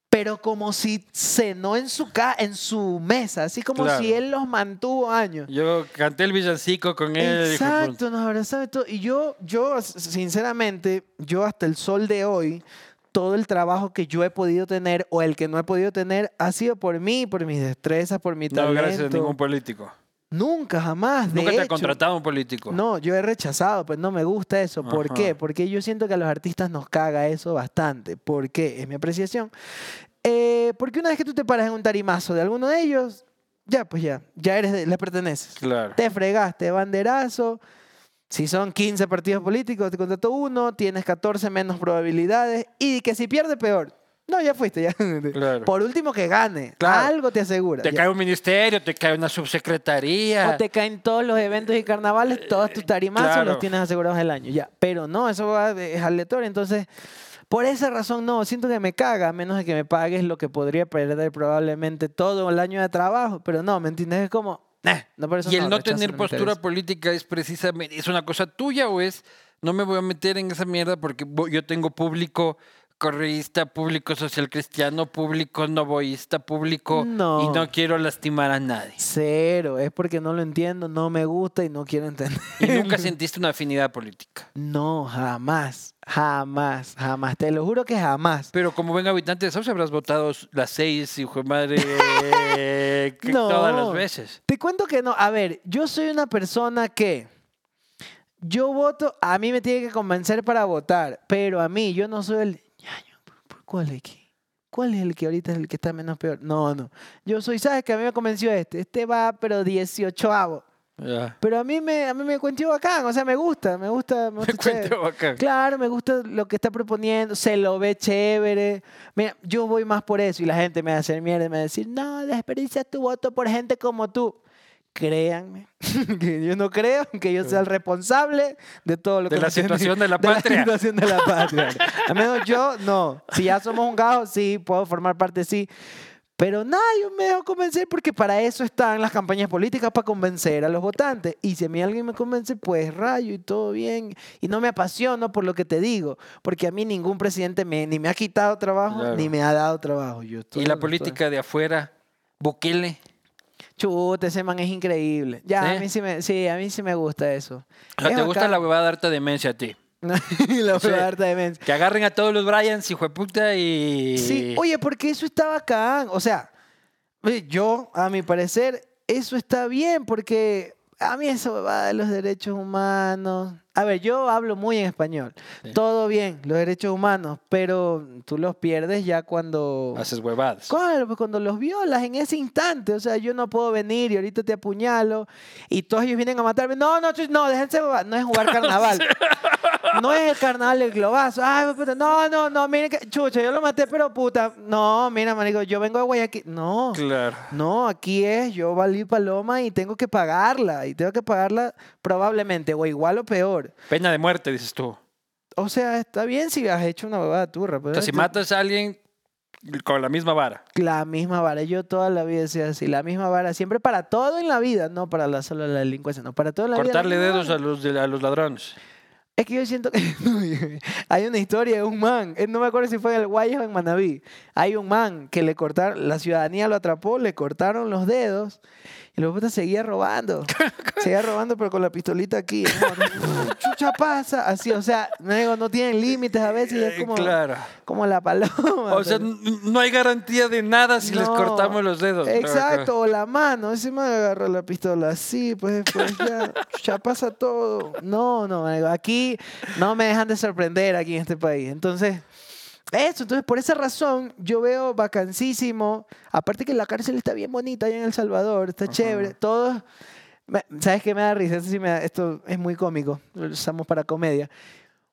pero como si cenó en su, ca en su mesa, así como si Claro. él los mantuvo años. Yo canté el villancico con él. Exacto, nos abrazaba y todo. Y yo, yo, sinceramente, yo hasta el sol de hoy, todo el trabajo que yo he podido tener o el que no he podido tener ha sido por mí, por mis destrezas, por mi No, talento. gracias a ningún político. Nunca, jamás. De Nunca te ha hecho, contratado un político. No, yo he rechazado, pues no me gusta eso. ¿Por Ajá. qué? Porque yo siento que a los artistas nos caga eso bastante. ¿Por qué? Es mi apreciación. Eh, porque una vez que tú te paras en un tarimazo de alguno de ellos, ya, pues ya, ya eres, de- le perteneces. Claro. Te fregaste, banderazo. Si son 15 partidos políticos, te contrató uno, tienes 14 menos probabilidades. Y que si pierde, peor. No, ya fuiste, ya. Claro. Por último, que gane. Claro. Algo te asegura. Te ya. cae un ministerio, te cae una subsecretaría. O te caen todos los eventos y carnavales, todos tus tarimazos claro. los tienes asegurados el año. Ya. Pero no, eso va- es aleatorio. Entonces, por esa razón, no. Siento que me caga, a menos de que me pagues lo que podría perder probablemente todo el año de trabajo. Pero no, ¿me entiendes? Es como. "Nah, no, por eso Y el no tener postura interesa". política es precisamente, es una cosa tuya o es, no me voy a meter en esa mierda porque yo tengo público correísta, público social cristiano, público novoísta, público y No. no quiero lastimar a nadie. Cero, es porque no lo entiendo, no me gusta y no quiero entender. Y nunca sentiste una afinidad política. No, jamás, jamás, jamás. Te lo juro que jamás. Pero como buen habitante de Sauce habrás votado las seis, hijo de madre, No. todas las veces. Te cuento que no. A ver, yo soy una persona que yo voto, a mí me tiene que convencer para votar, pero a mí yo no soy el ¿cuál es que? ¿Cuál es el que ahorita es el que está menos peor? No, no. Yo soy, ¿sabes que A mí me convenció este. Este va, pero 18 avo. Ya. Pero a mí me, a mí me cuenteó bacán, o sea, me gusta, me gusta, me gusta. Me bacán. Claro, me gusta lo que está proponiendo, se lo ve chévere. Mira, yo voy más por eso y la gente me va a hacer mierda y me va a decir, no, desperdicias tu voto por gente como tú. Créanme, que yo no creo que yo sea el responsable de todo lo De que la me tiene- situación de la de la patria. situación de la patria. Al menos yo, no. Si ya somos un gajo, sí, puedo formar parte, sí. Pero nada, yo me dejo convencer porque para eso están las campañas políticas, para convencer a los votantes. Y si a mí alguien me convence, pues rayo y todo bien. Y no me apasiono por lo que te digo, porque a mí ningún presidente me, ni me ha quitado trabajo, Claro. ni me ha dado trabajo. Yo Y la estoy- política de afuera, Bukele. Chuta, ese man es increíble. Ya, ¿Sí? a mí sí me, sí, a mí sí me gusta eso. O sea, Es ¿Te gusta la huevada de harta demencia a ti? la Sí. huevada de harta demencia. Que agarren a todos los Bryans, hijo de puta, y... Sí, oye, porque eso está bacán. O sea, yo, a mi parecer, eso está bien, porque a mí eso va de los derechos humanos. A ver, yo hablo muy en español. Sí. Todo bien, los derechos humanos, pero tú los pierdes ya cuando... Haces huevadas. Claro, pues cuando los violas en ese instante, o sea, yo no puedo venir y ahorita te apuñalo y todos ellos vienen a matarme. No, no, no, déjense, no es jugar carnaval. No es el carnaval del globazo. Ay, puta, no, no, no, miren que, chucha, yo lo maté, pero puta, no, mira, manico, yo vengo de Guayaquil. No, Claro. no, aquí es, yo valí paloma y tengo que pagarla, y tengo que pagarla probablemente, o igual o peor. Pena de muerte, dices tú. O sea, está bien si has hecho una bobada turra, O pero sea, si matas a alguien con la misma vara. La misma vara, yo toda la vida decía así, la misma vara, siempre para todo en la vida, no para la, solo la delincuencia, no, para todo en la Cortarle vida. misma dedos los, a los ladrones. Es que yo siento que hay una historia de un man, eh, no me acuerdo si fue en el Guayas o en Manabí, hay un man que le cortaron, la ciudadanía lo atrapó, le cortaron los dedos y luego seguía robando, seguía robando pero con la pistolita aquí, ¿no? chucha pasa, así, o sea, no, digo, no tienen límites a veces, y es Eh, como, Claro. como la paloma. O sea, pero- no hay garantía de nada si les No, cortamos los dedos. Exacto, o la mano. Me agarró la pistola así, pues, pues ya, ya pasa todo. No, no, aquí no me dejan de sorprender aquí en este país. Entonces, eso, entonces por esa razón yo veo vacancísimo. Aparte que la cárcel está bien bonita allá en El Salvador, está chévere. Todos, ¿sabes qué me da risa? Esto, sí me da- esto es muy cómico, lo usamos para comedia.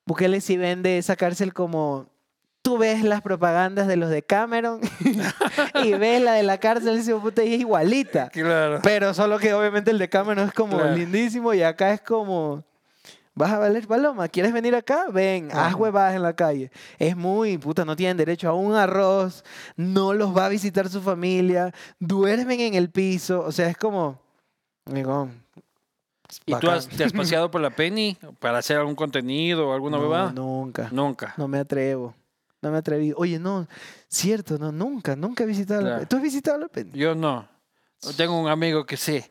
Bukele sí vende esa cárcel como tú ves las propagandas de los de Cameron y ves la de la cárcel y dices, puta, y es igualita. Claro. Pero solo que obviamente el de Cameron es como Claro. lindísimo y acá es como, vas a valer paloma, ¿quieres venir acá? Ven, haz Ajá. huevadas en la calle. Es muy, puta, no tienen derecho a un arroz, no los va a visitar su familia, duermen en el piso, o sea, es como, amigo, ¿Y tú has, te has paseado por la Penny para hacer algún contenido o alguna no, nunca. Nunca. No me atrevo. No me atreví. Oye, no, cierto, no, nunca, nunca he visitado la. Penny. ¿Tú has visitado la Penny? Yo no. Tengo un amigo que sí.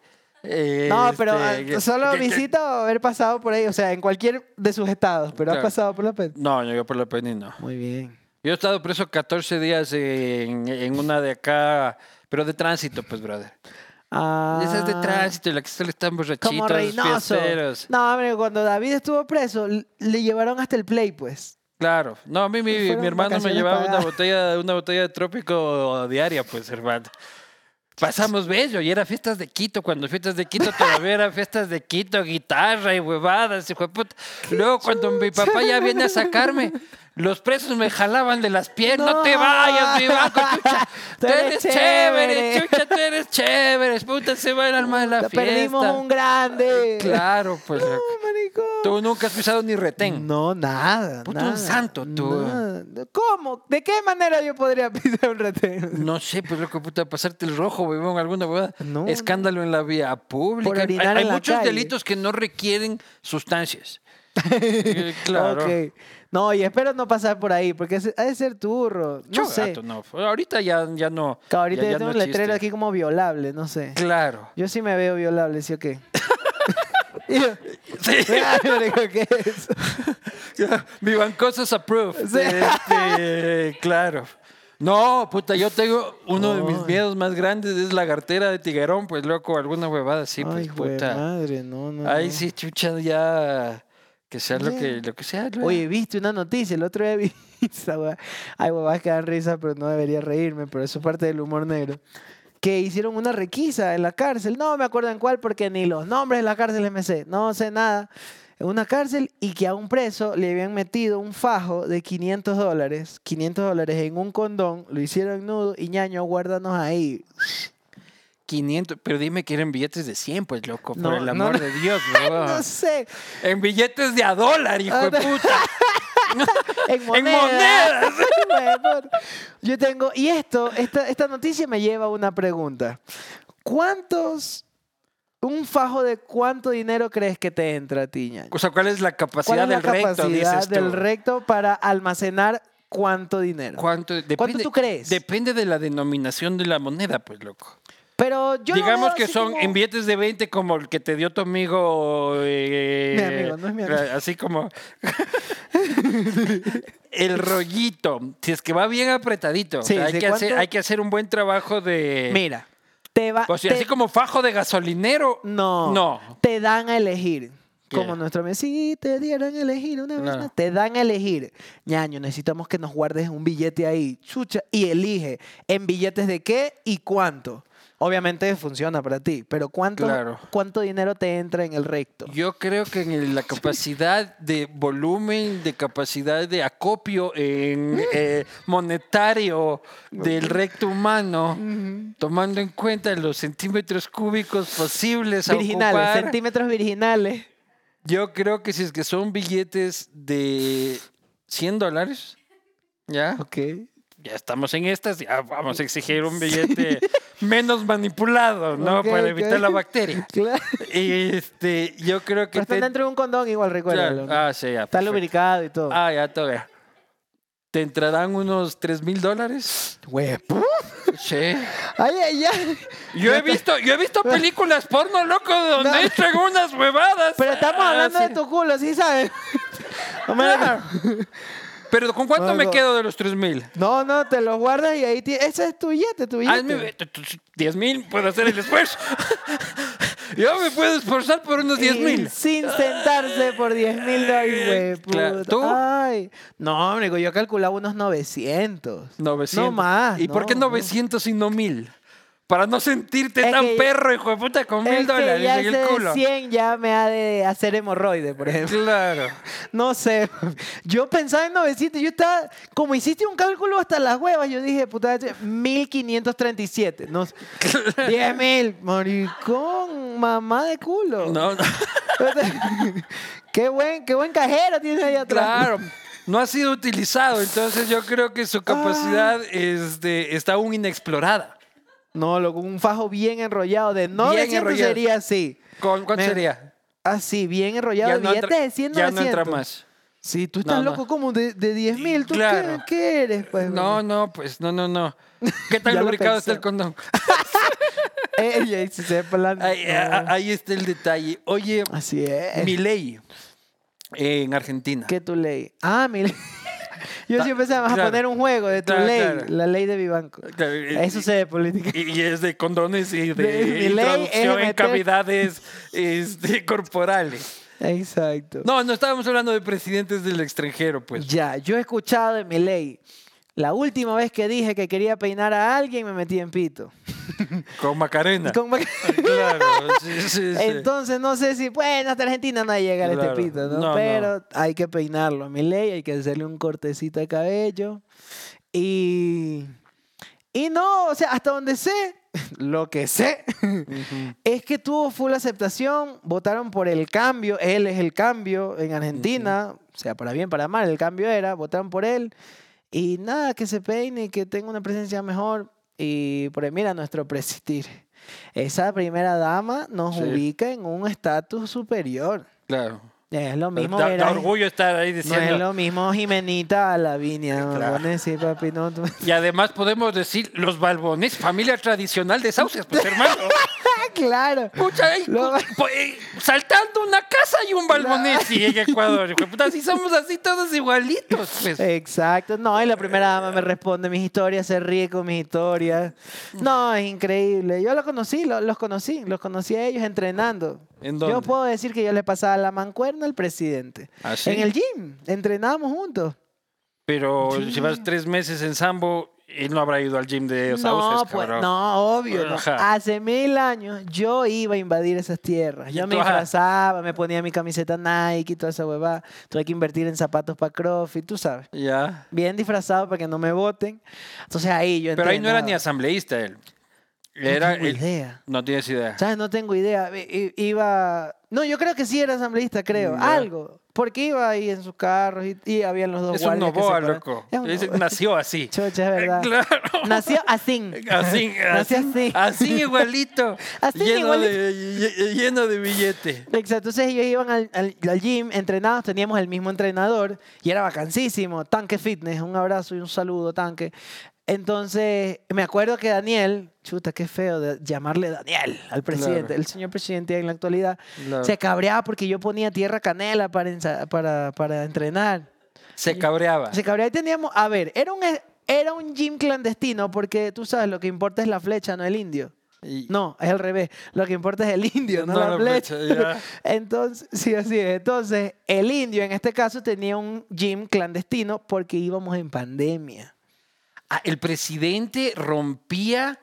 Eh, No, pero este, ah, solo que- visita haber pasado por ahí, o sea, en cualquier de sus estados, pero has pasado por la Penny. No, yo por la Penny no. Muy bien. Yo he estado preso 14 días en, en una de acá, pero de tránsito, pues, brother. Ah, Esas de tránsito, la que solo están borrachitos, fiesteros. No, hombre, cuando David estuvo preso, le llevaron hasta el play, pues. Claro. No, a mí mi, hermano me llevaba una botella, una botella de trópico diaria, pues, hermano. Pasamos bello y era fiestas de Quito, cuando fiestas de Quito todavía eran fiestas de Quito, guitarra y huevadas, hijo de puta. Luego cuando mi papá ya viene a sacarme, los presos me jalaban de las piernas, no, te vayas, mi banco, chucha. Tú eres chévere, chucha, tú eres chévere, puta, se va el alma de la Te fiesta. Perdimos un grande. Claro, pues. No, marico. Tú nunca has pisado ni retén. No, nada. Puto un nada, santo, tú. nada. ¿Cómo? ¿De qué manera yo podría pisar un retén? No sé, pues loco, puta, pasarte el rojo, weón, alguna huevada. No, Escándalo en la vía pública. Por Hay- hay muchos calle. delitos que no requieren sustancias. Eh, claro. Ok. No, y espero no pasar por ahí, porque ha de ser turro. No Yo sé. gato, no. Ahorita ya, ya no. Ahorita ya- yo tengo no un letrero existe. aquí como violable, no sé. Claro. Yo sí me veo violable, ¿sí o qué? Y yo, Sí. "Ay, marico, ¿qué es? Vivan cosas approved. Sí. Este, claro. No, puta, yo tengo uno de mis Ay. miedos más grandes es la cartera de tiguerón, pues loco, alguna huevada así, pues Ay, puta. madre, no, no. Ahí no. sí, chucha, ya. Que sea lo que, Yeah. lo que sea. Oye, viste una noticia, el otro día vi esa weá. Ay, huevas que dan risa, pero no debería reírme, pero eso es parte del humor negro. Que hicieron una requisa en la cárcel. No me acuerdo en cuál, porque ni los nombres de la cárcel me sé. No sé nada. En una cárcel y que a un preso le habían metido un fajo de 500 dólares. 500 dólares en un condón. Lo hicieron nudo y ñaño, guárdanos ahí. 500, pero dime que eran billetes de 100, pues loco, por No, el no, amor no. de Dios, No bro. sé. En billetes de a dólar, hijo Ah, de no. puta. En En monedas. monedas. Huevón. Yo tengo, y esto, esta, esta noticia me lleva a una pregunta. ¿Cuántos, un fajo de cuánto dinero crees que te entra a ti, ñaño? O sea, ¿cuál es la ¿Cuál capacidad es la del recto, tú? del recto para almacenar cuánto dinero? ¿Cuánto, depende, tú crees? Depende de la denominación de la moneda, pues, loco. Pero yo Digamos que son como- en billetes de 20 como el que te dio tu amigo. eh, Mi amigo, no es mi amigo. Así como. el rollito. Si es que va bien apretadito. o Sí, sea, hay, sí, que hacer, ¿cuánto? hay que hacer un buen trabajo de. Mira, te va... O sea, te- así como fajo de gasolinero. No. No. Te dan a elegir. ¿Qué? Como nuestro mes, si te dieran a elegir una vez más, te dan a elegir. Ñaño, necesitamos que nos guardes un billete ahí, chucha, y elige en billetes de qué y cuánto. Obviamente funciona para ti, pero ¿cuánto, Claro. cuánto dinero te entra en el recto? Yo creo que en la capacidad de volumen, de capacidad de acopio en eh, monetario del recto humano, tomando en cuenta los centímetros cúbicos posibles a Virginales, ocupar, centímetros virginales. yo creo que si es que son billetes de 100 dólares, ¿ya? Ok. Ya estamos en estas, ya vamos a exigir un billete menos manipulado, ¿no? Para evitar la bacteria. Claro. Y este, yo creo que... Pero están te- dentro de un condón igual, recuerda. Claro. Ah, sí, ya. Está perfecto. lubricado y todo. Ah, ya, todavía. ¿Te entrarán unos 3 mil dólares? Güey, Sí. Ay, ay, ay. Yo he visto, yo he visto películas porno, loco, donde No. entran unas huevadas. Pero estamos Ah, hablando sí. de tu culo, ¿sí sabes? Claro. Pero ¿con cuánto me quedo de los 3 mil? No, no, te los guardas y ahí ti- ese es tu billete, tu Ah, billete. mi- 10 mil, puedo hacer el esfuerzo. Yo me puedo esforzar por unos 10 Y mil. Sin sentarse por 10 mil dólares, güey. ¿Tú? Ay. No, amigo, yo calculaba unos 900. 900. No más. ¿Y por qué no, no. 900 y no mil? Para no sentirte Es tan perro, hijo de puta, con mil dólares ya en el culo. de 100 ya me ha de hacer hemorroide, por ejemplo. Claro. No sé. Yo pensaba en 900. Yo estaba, como hiciste un cálculo hasta las huevas, yo dije, puta, 1537. No, 10 mil. Maricón, mamá de culo. No, no. qué, buen, qué buen cajero tiene ahí atrás. Claro, no ha sido utilizado, entonces yo creo que su capacidad Ah. este, está aún inexplorada. No, loco, un fajo bien enrollado de 900 enrollado. sería así. ¿Con, ¿Cuánto Me- sería? Así, bien enrollado. Ya de no, entra, billetes de 100, ya no entra 900. más. Sí, tú estás No, no. loco como de, de 10 mil. ¿Tú Claro. qué, qué eres? Pues, No, no, pues no, no, no. ¿Qué tan lubricado está el condón? Ella y se Ahí, no. ahí está el detalle. Oye, Así es. mi ley en Argentina. ¿Qué tu ley? Ah, mi ley. Yo siempre se vas a poner un juego de tu Claro, ley, claro. la ley de Vivanco. Claro, Eso sé de política. Y, y es de condones y de, De- mi ley es introducción en cavidades este, corporales. Exacto. No, no estábamos hablando de presidentes del extranjero, pues. Ya, yo he escuchado de mi ley. La última vez que dije que quería peinar a alguien me metí en pito. Con Macarena. Con- Claro, sí, sí, sí. Entonces no sé si, bueno, hasta Argentina no va a llegar Claro. este pito, ¿no? No, no. Pero hay que peinarlo a mi ley, hay que hacerle un cortecito de cabello. Y, y no, o sea, hasta donde sé, lo que sé, Ujú. es que tuvo full aceptación, votaron por el cambio, él es el cambio en Argentina, o sea, para bien, para mal, el cambio era, votaron por él. Y nada, que se peine que tenga una presencia mejor. Y por ahí, mira, nuestro presidir. Esa primera dama nos Sí. ubica en un estatus superior. Claro. Es lo mismo da, da orgullo estar ahí No es diciendo. lo mismo Jimenita a Lavinia. Claro. Sí, papi, no, tú- Y además podemos decir los balbones, familia tradicional de Sauces, pues hermano. claro. Pucha, po- eh, saltando una casa y un Balmonesi en Ecuador. así somos así todos igualitos. Pues. Exacto. No, y la primera dama me responde mis historias, se ríe con mis historias. No, es increíble. Yo los conocí, lo- los, conocí, los conocí a ellos entrenando. ¿En Yo dónde? puedo decir que yo le pasaba la mancuerna al presidente. ¿Ah, sí? En el gym, entrenábamos juntos. Pero si vas tres meses en Sambo, él no habrá ido al gym de No, Sauces, pues, cabrón. no, obvio. no. Hace mil años yo iba a invadir esas tierras. Y Yo me disfrazaba, me ponía mi camiseta Nike y toda esa huevada. Tuve que invertir en zapatos para CrossFit, tú sabes. Ya. Bien disfrazado para que no me voten. Entonces ahí yo Pero ahí no era ni asambleísta él. No Era tengo él- idea. No tienes idea. ¿Sabes? No tengo idea. I- Iba. No, yo creo que sí era asambleísta, creo. Algo. Porque iba ahí en sus carros y, y habían los dos Es un guardias que Novoa, se loco. Es un Es- Novoa. nació así. Chocha, es verdad. Claro. Nació así. Así, Nació así, así. igualito. Así lleno, De, lle- lleno de billete. Exacto, entonces ellos iban al, al- al gym, entrenados, teníamos el mismo entrenador y era vacancísimo. Tanque Fitness, un abrazo y un saludo, Tanque. Entonces, me acuerdo que Daniel, chuta, qué feo de llamarle Daniel al presidente, Claro. el señor presidente en la actualidad, se cabreaba porque yo ponía tierra canela para, ensa- para, para entrenar. Se cabreaba. Se cabreaba y teníamos, a ver, era un, era un gym clandestino porque tú sabes, lo que importa es la flecha, no el indio. Y- No, es al revés. Lo que importa es el indio, no, No la, flecha. flecha. Entonces, sí, así es. Entonces, el indio en este caso tenía un gym clandestino porque íbamos en pandemia. Ah, el presidente rompía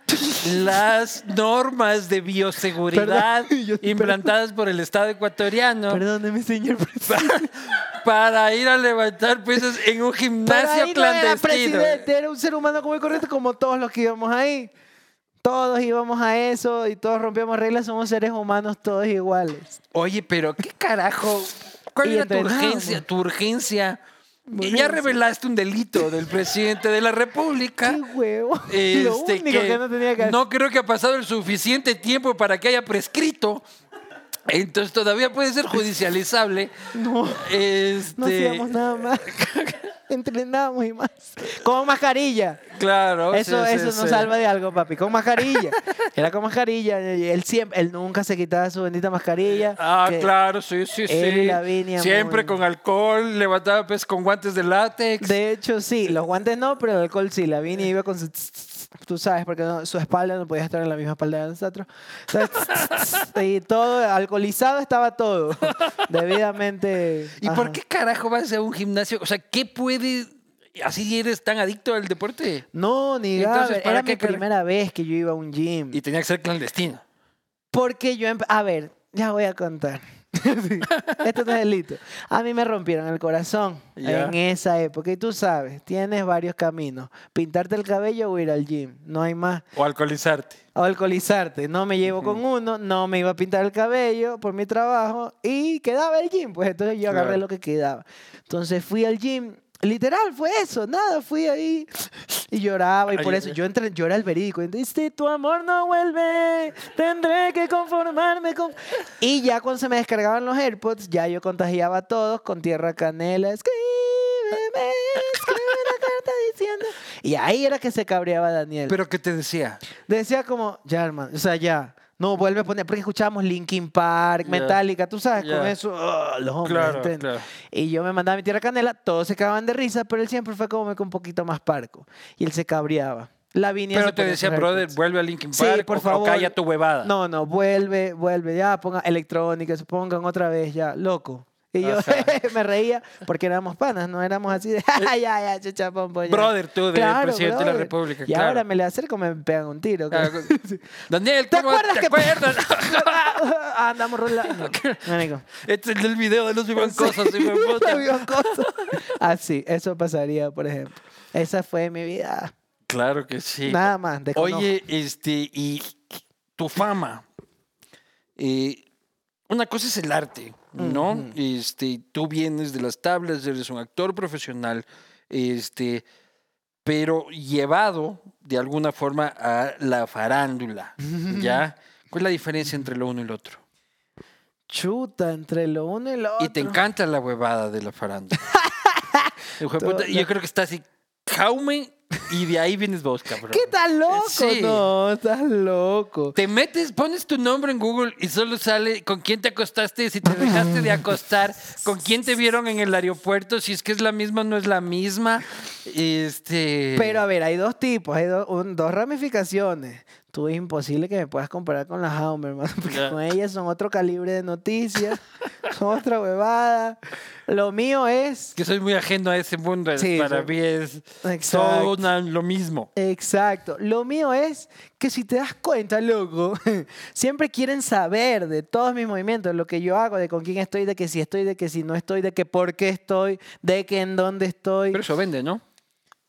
las normas de bioseguridad Perdón, implantadas por el Estado ecuatoriano Perdóneme, señor presidente. para ir a levantar pesas en un gimnasio era clandestino. presidente, era un ser humano como el corriente, como todos los que íbamos ahí. Todos íbamos a eso y todos rompíamos reglas, somos seres humanos todos iguales. Oye, pero qué carajo. ¿Cuál Y era tu urgencia? Tu urgencia. Urgencia. Ya revelaste un delito del presidente de la República. ¡Qué huevo! Lo Este, único que, no tenía que hacer. no creo que ha pasado el suficiente tiempo para que haya prescrito. Entonces todavía puede ser judicializable. No, Este, no hacíamos nada más. Entrenábamos y más. Con mascarilla. Claro. Eso, sí, sí, eso nos sí. salva de algo, papi. Con mascarilla. Era con mascarilla. Él siempre, él nunca se quitaba su bendita mascarilla. Ah, que claro, sí, sí, sí. y Lavinia Siempre muy- con alcohol, levantaba pues con guantes de látex. De hecho, sí. Los guantes no, pero el alcohol sí. La Vini iba con su... tss, tss, Tú sabes, porque no- su espalda no podía estar en la misma espalda de nosotros. Y todo, alcoholizado estaba todo. Debidamente... ¿Y ajá. por qué carajo vas a un gimnasio? O sea, ¿qué puede... Así eres tan adicto al deporte? No, ni Entonces, Gaber, ¿para Era qué mi primera vez que yo iba a un gym. Y tenía que ser clandestino. Porque yo... A ver, ya voy a contar. Sí, Esto no es delito. A mí me rompieron el corazón en esa época. Y tú sabes, tienes varios caminos. Pintarte el cabello o ir al gym. No hay más. O alcoholizarte. O alcoholizarte. No me llevo con uno, no me iba a pintar el cabello por mi trabajo y quedaba el gym. Pues entonces yo agarré Claro. lo que quedaba. Entonces fui al gym. Literal, fue eso, nada, fui ahí y lloraba y por eso yo entré, yo era el verídico, si tu amor no vuelve, tendré que conformarme con... Y ya cuando se me descargaban los AirPods, ya yo contagiaba a todos con tierra canela, escríbeme, escribe una carta diciendo... Y ahí era que se cabreaba Daniel. ¿Pero qué te decía? Decía como, ya, hermano, o sea, ya. No, vuelve a poner, porque escuchábamos Linkin Park. Metallica, tú sabes, con eso, ah, los hombres. Claro, claro. Y yo me mandaba mi tierra canela, todos se cagaban de risa, pero él siempre fue como un poquito más parco. Y él se cabreaba. Lavinia Pero te decía, brother, vuelve a Linkin Sí, Park por o- o, favor. calla tu huevada. No, no, vuelve, vuelve, ya, ponga electrónica, se pongan otra vez, ya, loco. Y yo me reía porque éramos panas, no éramos así de, "Ah, ya, ya, ya". Brother tú, del Claro, presidente de la. República, Y claro. ahora me le acerco, me pegan un tiro. Ah, Daniel, ¿Te ¿cómo acuerdas te que- acuerdas? Ah, Andamos rolando. Este es el video de. No vio cosas. Así, eso pasaría, por ejemplo. Esa fue mi vida. Claro que sí. Nada más. Oye, este, y tu fama. eh, una cosa es el arte, ¿no? Este, tú vienes de las tablas, eres un actor profesional, este, pero llevado de alguna forma a la farándula, ¿ya? ¿Cuál es la diferencia entre lo uno y lo otro? Chuta, entre lo uno y lo otro. Y te encanta la huevada de la farándula. Yo creo que estás así Jaume y de ahí vienes vos, cabrón. ¿Qué estás loco? Sí. No, estás loco. Te metes, pones tu nombre en Google y solo sale con quién te acostaste, si te dejaste de acostar, con quién te vieron en el aeropuerto, si es que es la misma o no es la misma. Este. Pero a ver, hay dos tipos, hay do- un- dos ramificaciones. Tú es imposible que me puedas comparar con la Jaume, hermano, porque con ellas son otro calibre de noticias, son otra huevada. Lo mío es... que soy muy ajeno a ese mundo. Sí, para sí. mí es Exacto. todo una- lo mismo. Exacto. Lo mío es que si te das cuenta, loco, siempre quieren saber de todos mis movimientos, de lo que yo hago, de con quién estoy, de que si estoy, de que si no estoy, de que por qué estoy, de que en dónde estoy. Pero eso vende, ¿no?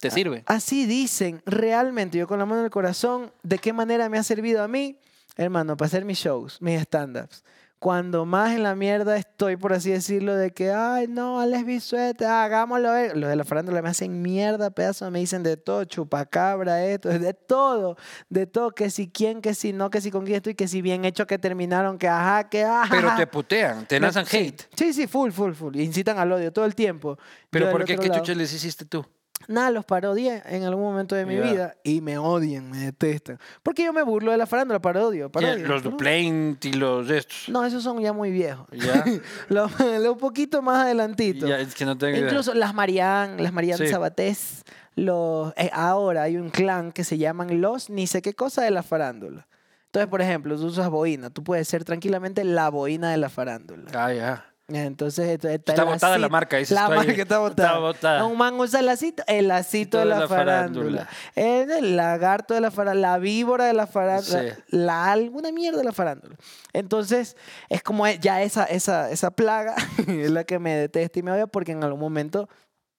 Te sirve. Así dicen, realmente, yo con la mano en el corazón, ¿de qué manera me ha servido a mí? Hermano, para hacer mis shows, mis stand-ups. Cuando más en la mierda estoy, por así decirlo, de que, ay, no, Alex Bisuete, hagámoslo. ver". Los de la farándula me hacen mierda, pedazo, me dicen de todo, chupacabra, esto, de todo, de todo, que si quién, que si no, que si con quién estoy, que si bien hecho que terminaron, que ajá, que ajá. Pero te putean, te lanzan hate. Sí, sí, full, full, full. Incitan al odio todo el tiempo. Pero Yo ¿por qué? ¿Qué chucha les hiciste tú? Nada, los parodié en algún momento de mi Ya. vida y me odian, me detestan. Porque yo me burlo de la farándula, parodio, parodio. los ¿no? Duplaint y los estos. No, esos son ya muy viejos. Ya. lo, poquito más adelantito. Es que no tengo idea. Incluso las Marianne, las Marianne Sí. Sabatés, los, eh, ahora hay un clan que se llaman los ni sé qué cosa de la farándula. Entonces, por ejemplo, tú usas boina, tú puedes ser tranquilamente la boina de la farándula. Ah, ya. Entonces, está botada la marca, dices La marca está botada. Está botada. Un man usa el lacito, el lacito de la, farándula. El lagarto de la farándula, la víbora de la farándula, Sí. la alguna mierda de la farándula. Entonces, es como ya esa, esa, esa plaga es la que me detesta y me odia porque en algún momento,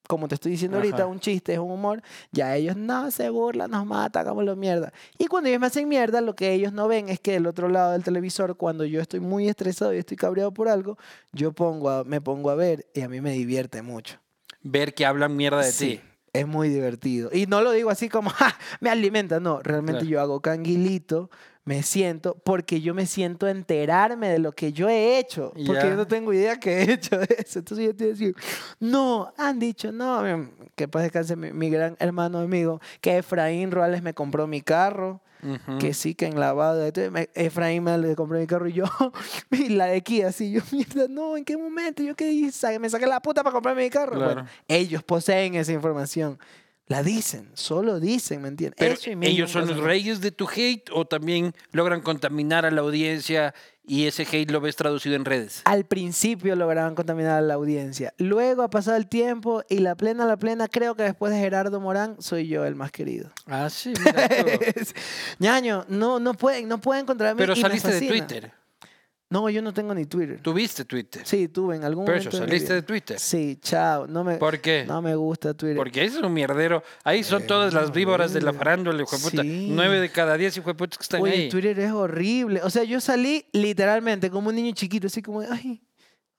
como te estoy diciendo ahorita, Ajá. un chiste es un humor, ya ellos no se burlan, nos matan, hagámoslo mierda. Y cuando ellos me hacen mierda, lo que ellos no ven es que del otro lado del televisor, cuando yo estoy muy estresado y estoy cabreado por algo, yo pongo a- me pongo a ver y a mí me divierte mucho. Ver que hablan mierda de Sí, ti. Es muy divertido. Y no lo digo así como, "Ja, me alimenta. No, realmente Claro. yo hago canguilito, me siento, porque yo me siento enterarme de lo que yo he hecho. Porque yo no tengo idea que he hecho eso. Entonces yo te decir, no, han dicho, no, que paz descanse mi, mi gran hermano amigo, que Efraín Ruales me compró mi carro. Que sí, que en lavado. Efraín me le compró mi carro y yo, y la de Kia, así, yo, mierda, no, ¿en qué momento? Yo que hice, me saqué la puta para comprarme mi carro. Claro. Bueno, ellos poseen esa información. La dicen, solo dicen, ¿me entiendes? Pero Eso y ellos son los reyes de tu hate o también logran contaminar a la audiencia y ese hate lo ves traducido en redes. Al principio lograban contaminar a la audiencia. Luego ha pasado el tiempo y la plena, la plena, creo que después de Gerardo Morán, soy yo el más querido. Ah, sí, mira. Ñaño, no, no pueden, no pueden encontrarme. Pero y me saliste de. Twitter. No, yo no tengo ni Twitter. Tuviste Twitter. Sí, tuve en algún Pero momento. saliste de Twitter. Sí, chao. No me, ¿Por qué? no me gusta Twitter. Porque es un mierdero. Ahí son todas las víboras de la farándula, hijo de puta. Sí. Nueve de cada diez, hijo de puta, que están Oye, ahí. Twitter es horrible. O sea, yo salí literalmente como un niño chiquito, así como, ay,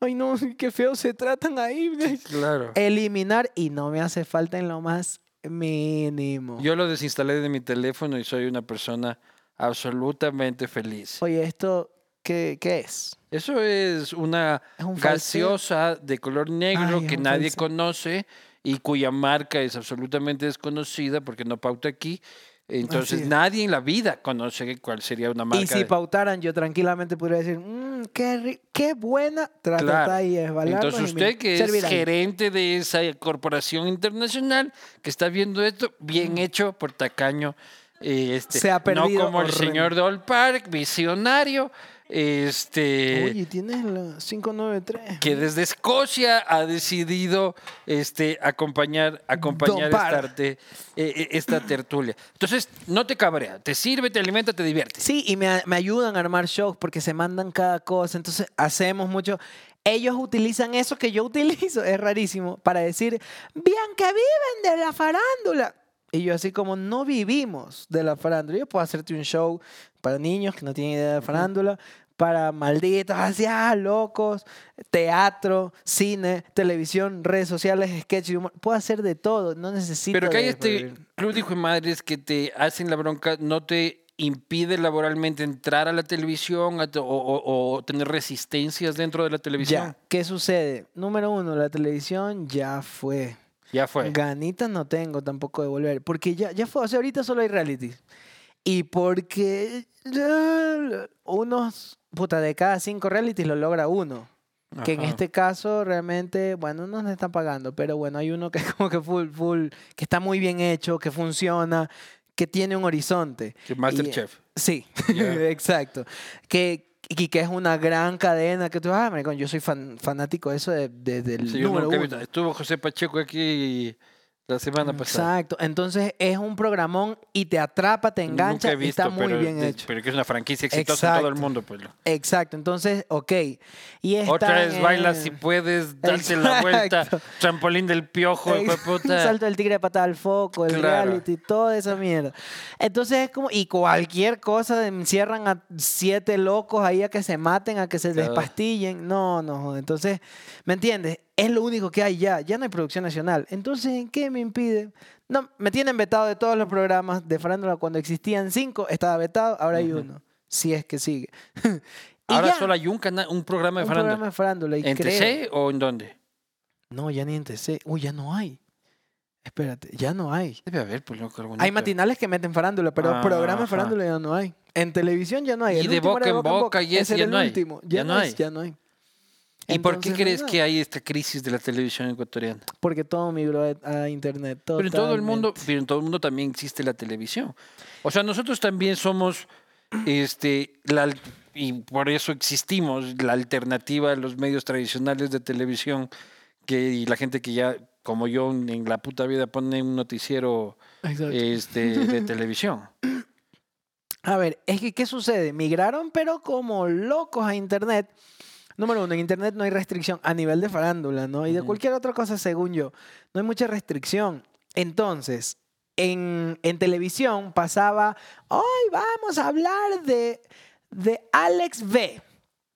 ay no, qué feo se tratan ahí. Claro. Eliminar y no me hace falta en lo más mínimo. Yo lo desinstalé de mi teléfono y soy una persona absolutamente feliz. Oye, ¿esto qué, qué es? Eso es una Es un gaseosa de color negro Ay, que nadie conoce y cuya marca es absolutamente desconocida porque no pauta aquí. Entonces es. nadie en la vida conoce cuál sería una marca. Y si de- pautaran, yo tranquilamente podría decir, "Mm, qué, qué buena Claro. trata y Entonces y usted que es viral". gerente de esa corporación internacional que está viendo esto, bien hecho por tacaño. eh, este, Se ha perdido No como el horrendo. señor Doll Park, visionario, este, Oye, tienes la 593. que desde Escocia ha decidido este, acompañar, acompañar esta, arte- eh, esta tertulia. Entonces, no te cabrea, te sirve, te alimenta, te divierte. Sí, y me, me ayudan a armar shows porque se mandan cada cosa. Entonces hacemos mucho. Ellos utilizan eso que yo utilizo, es rarísimo, para decir, bien que viven de la farándula. Y yo así como no vivimos de la farándula. Yo puedo hacerte un show para niños que no tienen idea de farándula, para malditos, así, ah, locos, teatro, cine, televisión, redes sociales, sketch humor. Puedo hacer de todo, no necesito... Pero que hay este club de hijo de madres que te hacen la bronca, no te impide laboralmente entrar a la televisión o, o- o tener resistencias dentro de la televisión. Ya, ¿qué sucede? Número uno, la televisión ya fue. Ya fue. Ganitas no tengo tampoco de volver. Porque ya, ya fue. O sea, ahorita solo hay reality. Y porque unos, puta, de cada cinco realities lo logra uno. Que en este caso realmente, bueno, no nos están pagando, pero bueno, hay uno que es como que full, full, que está muy bien hecho, que funciona, que tiene un horizonte. Que Masterchef. Sí, exacto. Que, y que es una gran cadena que tú, ah, maricón, yo soy fan- fanático de eso de- de- del Sí, número uno. Estuvo José Pacheco aquí la semana pasada. Exacto. Entonces es un programón y te atrapa, te engancha he y visto, está muy pero, bien de- hecho. pero que es una franquicia exitosa en todo el mundo. Pues. Exacto. Entonces, ok. Y Otra vez baila si en- puedes, darte la vuelta, trampolín del piojo, de puta. Salto del tigre patada al foco, el Claro. reality, toda esa mierda. Entonces es como, y cualquier cosa, encierran a siete locos ahí a que se maten, a que se despastillen. No, no. Entonces, ¿me entiendes? Es lo único que hay ya. Ya no hay producción nacional. Entonces, ¿en qué me impide? No, me tienen vetado de todos los programas de farándula. Cuando existían cinco, estaba vetado, ahora hay uno. Si es que sigue. Ahora ya, solo hay un, cana- un programa de un farándula. programa de farándula. Y ¿En creo- TC o en dónde? No, ya ni en TC. Uy, ya no hay. Espérate, ya no hay. Debe haber, pues loco. algún Hay matinales que meten farándula, pero programas de farándula ya no hay. En televisión ya no hay. Y El de boca en boca y Ese ya el no último. Ya Ya, no hay. Ya no hay. ¿Y por qué crees que hay esta crisis de la televisión ecuatoriana? Porque todo migró a, internet. Pero en todo el mundo, pero en todo el mundo también existe la televisión. O sea, nosotros también somos, este, la, y por eso existimos, la alternativa a los medios tradicionales de televisión, que y la gente que ya, como yo, en la puta vida pone un noticiero Exacto. este, de televisión. A ver, es que ¿qué sucede? Migraron, pero como locos a internet. Número uno, en internet no hay restricción a nivel de farándula, ¿no? Y de cualquier otra cosa, según yo, no hay mucha restricción. Entonces, en, en televisión pasaba, hoy vamos a hablar de, de Alex B.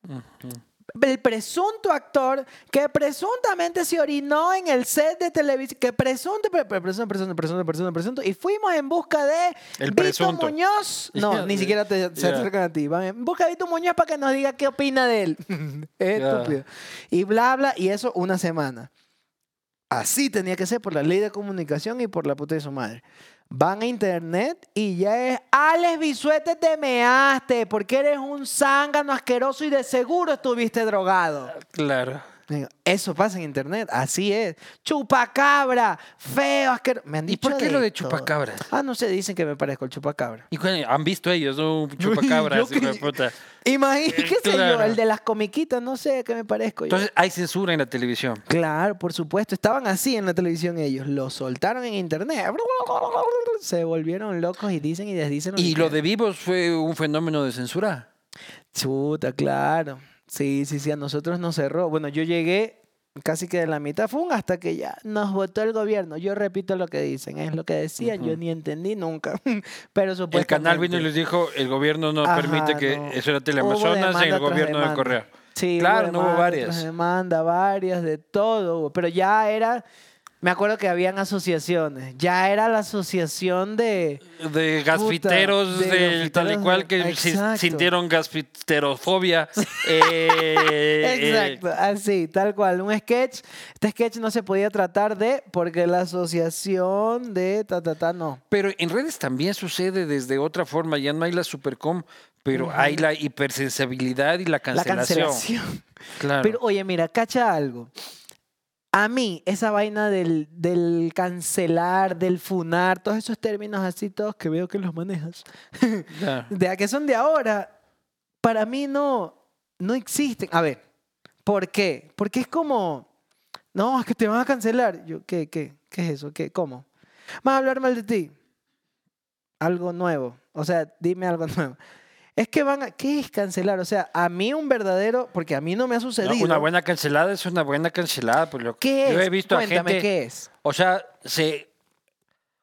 Ujú. El presunto actor que presuntamente se orinó en el set de televisión, que presunto, pre- pre- presunto, presunto, presunto, presunto, presunto, y fuimos en busca de El Vito. Muñoz. No, ni siquiera te, se acercan a ti. Van en busca de Vito Muñoz para que nos diga qué opina de él. es estúpido. Y bla, bla, y eso una semana. Así tenía que ser por la ley de comunicación y por la puta de su madre. Van a internet y ya es Alex Bisuete te measte porque eres un zángano asqueroso y de seguro estuviste drogado. Claro. Eso pasa en internet, así es. Chupacabra, feo, asqueroso. Me han ¿Y dicho por qué lo de todo. chupacabras? Ah, no sé, dicen que me parezco el chupacabra. ¿Y cuál- han visto ellos un de que- puta? Imagínate, qué sé yo, el de las comiquitas, no sé qué me parezco yo. Entonces hay censura en la televisión. Claro, por supuesto. Estaban así en la televisión ellos. Lo soltaron en internet. Se volvieron locos y dicen y desdicen. Y lo de vivos fue un fenómeno de censura. Chuta, claro. Sí, sí, sí. A nosotros nos cerró. Bueno, yo llegué casi que de la mitad. Fue un hasta que ya nos votó el gobierno. Yo repito lo que dicen. Es lo que decían. Yo ni entendí nunca. Pero El canal vino y supuestamente- les dijo, el gobierno no Ajá, permite que no. eso era Hubo Teleamazonas en el gobierno de. Correa. Sí, Claro, no hubo varias. demanda, varias, de todo. hubo, Pero ya era, me acuerdo que habían asociaciones. Ya era la asociación de... De gasfiteros, de del tal y cual que si- sintieron gasfiterofobia. eh, Exacto, así, tal cual. Un sketch. Este sketch no se podía tratar de, porque la asociación de ta, ta, ta, no. Pero en redes también sucede desde otra forma. Ya no hay la supercom, pero hay la hipersensibilidad y la La cancelación. cancelación. Claro. Pero oye, mira, cacha algo. A mí, esa vaina del, del cancelar, del funar, todos esos términos así, todos que veo que los manejas, de a que son de ahora, para mí no, no existen. A ver, ¿por qué? Porque es como, no, es que te van a cancelar. Yo, ¿qué, qué? ¿Qué es eso? ¿Qué? ¿Cómo? ¿Van a hablar mal de ti? Algo nuevo. O sea, dime algo nuevo. Es que van a, ¿qué es cancelar? O sea, a mí un verdadero, porque a mí no me ha No, sucedido. una buena cancelada es una buena cancelada. Pues lo, ¿Qué yo es? he visto a Cuéntame, gente. ¿qué es? O sea, se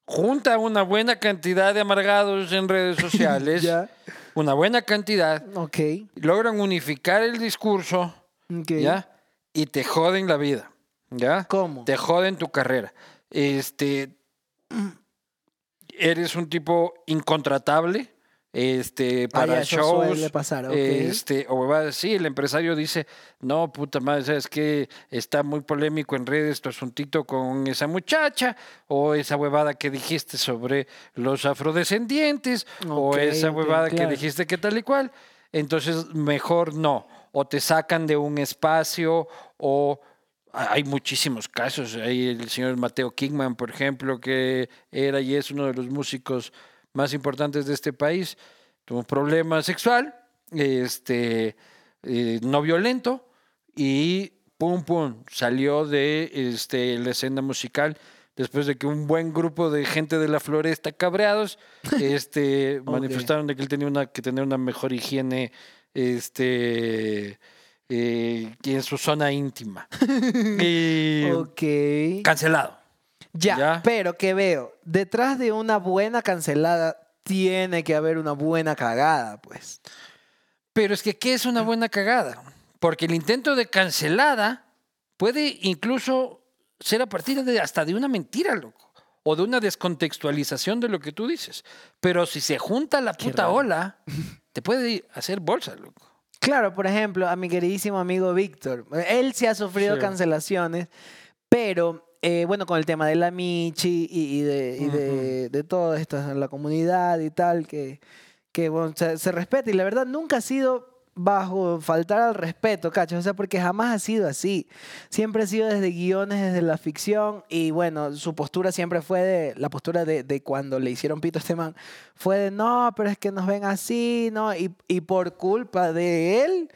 junta una buena cantidad de amargados en redes sociales, Ya, una buena cantidad, ok. logran unificar el discurso, ok. ¿ya? Y te joden la vida, ¿ya? ¿Cómo? Te joden tu carrera. Este, eres un tipo incontratable, este, Ah, para ya, eso shows. pasar, ok. este, o va decir, el empresario dice, no, puta madre, sabes que está muy polémico en redes tu asuntito con esa muchacha, o esa huevada que dijiste sobre los afrodescendientes, o esa huevada claro. que dijiste que tal y cual. Entonces, mejor no. O te sacan de un espacio, o hay muchísimos casos. Hay el señor Mateo Kingman, por ejemplo, que era y es uno de los músicos más importantes de este país. Tuvo un problema sexual, este, eh, no violento, y pum, pum, salió de este, la escena musical después de que un buen grupo de gente de la floresta cabreados este, manifestaron de que él tenía una, que tener una mejor higiene este, eh, en su zona íntima. y Ok. cancelado. Ya, Ya. pero que veo, detrás de una buena cancelada tiene que haber una buena cagada, pues. Pero es que, ¿qué es una buena cagada? Porque el intento de cancelada puede incluso ser a partir de hasta de una mentira, loco. O de una descontextualización de lo que tú dices. Pero si se junta la puta ola, te puede hacer bolsa, loco. Claro, por ejemplo, a mi queridísimo amigo Víctor. Él sí ha sufrido Sí. cancelaciones, pero eh, bueno, con el tema de la Michi y, y de, y de, de todo esto en la comunidad y tal, que, que bueno, se, se respeta. Y la verdad nunca ha sido bajo faltar al respeto, cacho. O sea, porque jamás ha sido así. Siempre ha sido desde guiones, desde la ficción. Y bueno, su postura siempre fue de, la postura de, de cuando le hicieron pito a este man, fue de, no, pero es que nos ven así, ¿no? Y, y por culpa de él,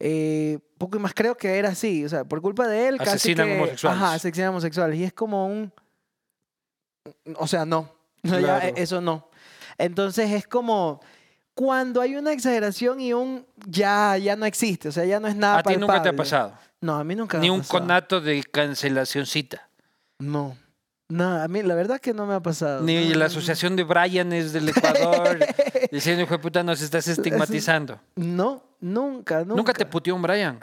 eh, poco más creo que era así. O sea, por culpa de él, casi Asesinan que- homosexuales. Ajá, asesinan homosexuales. Y es como un... O sea, no. O sea, ya, Claro. e- eso no. Entonces es como cuando hay una exageración y un ya, ya no existe, o sea, ya no es nada a ti nunca te ha pasado. No, a mí nunca me Ni ha un pasado. conato de cancelacioncita. No. No, a mí la verdad que no me ha pasado. Ni No, la asociación de Brianes del Ecuador diciendo, hijo de puta, nos estás estigmatizando. No, nunca, nunca. ¿Nunca te puteó un Brian?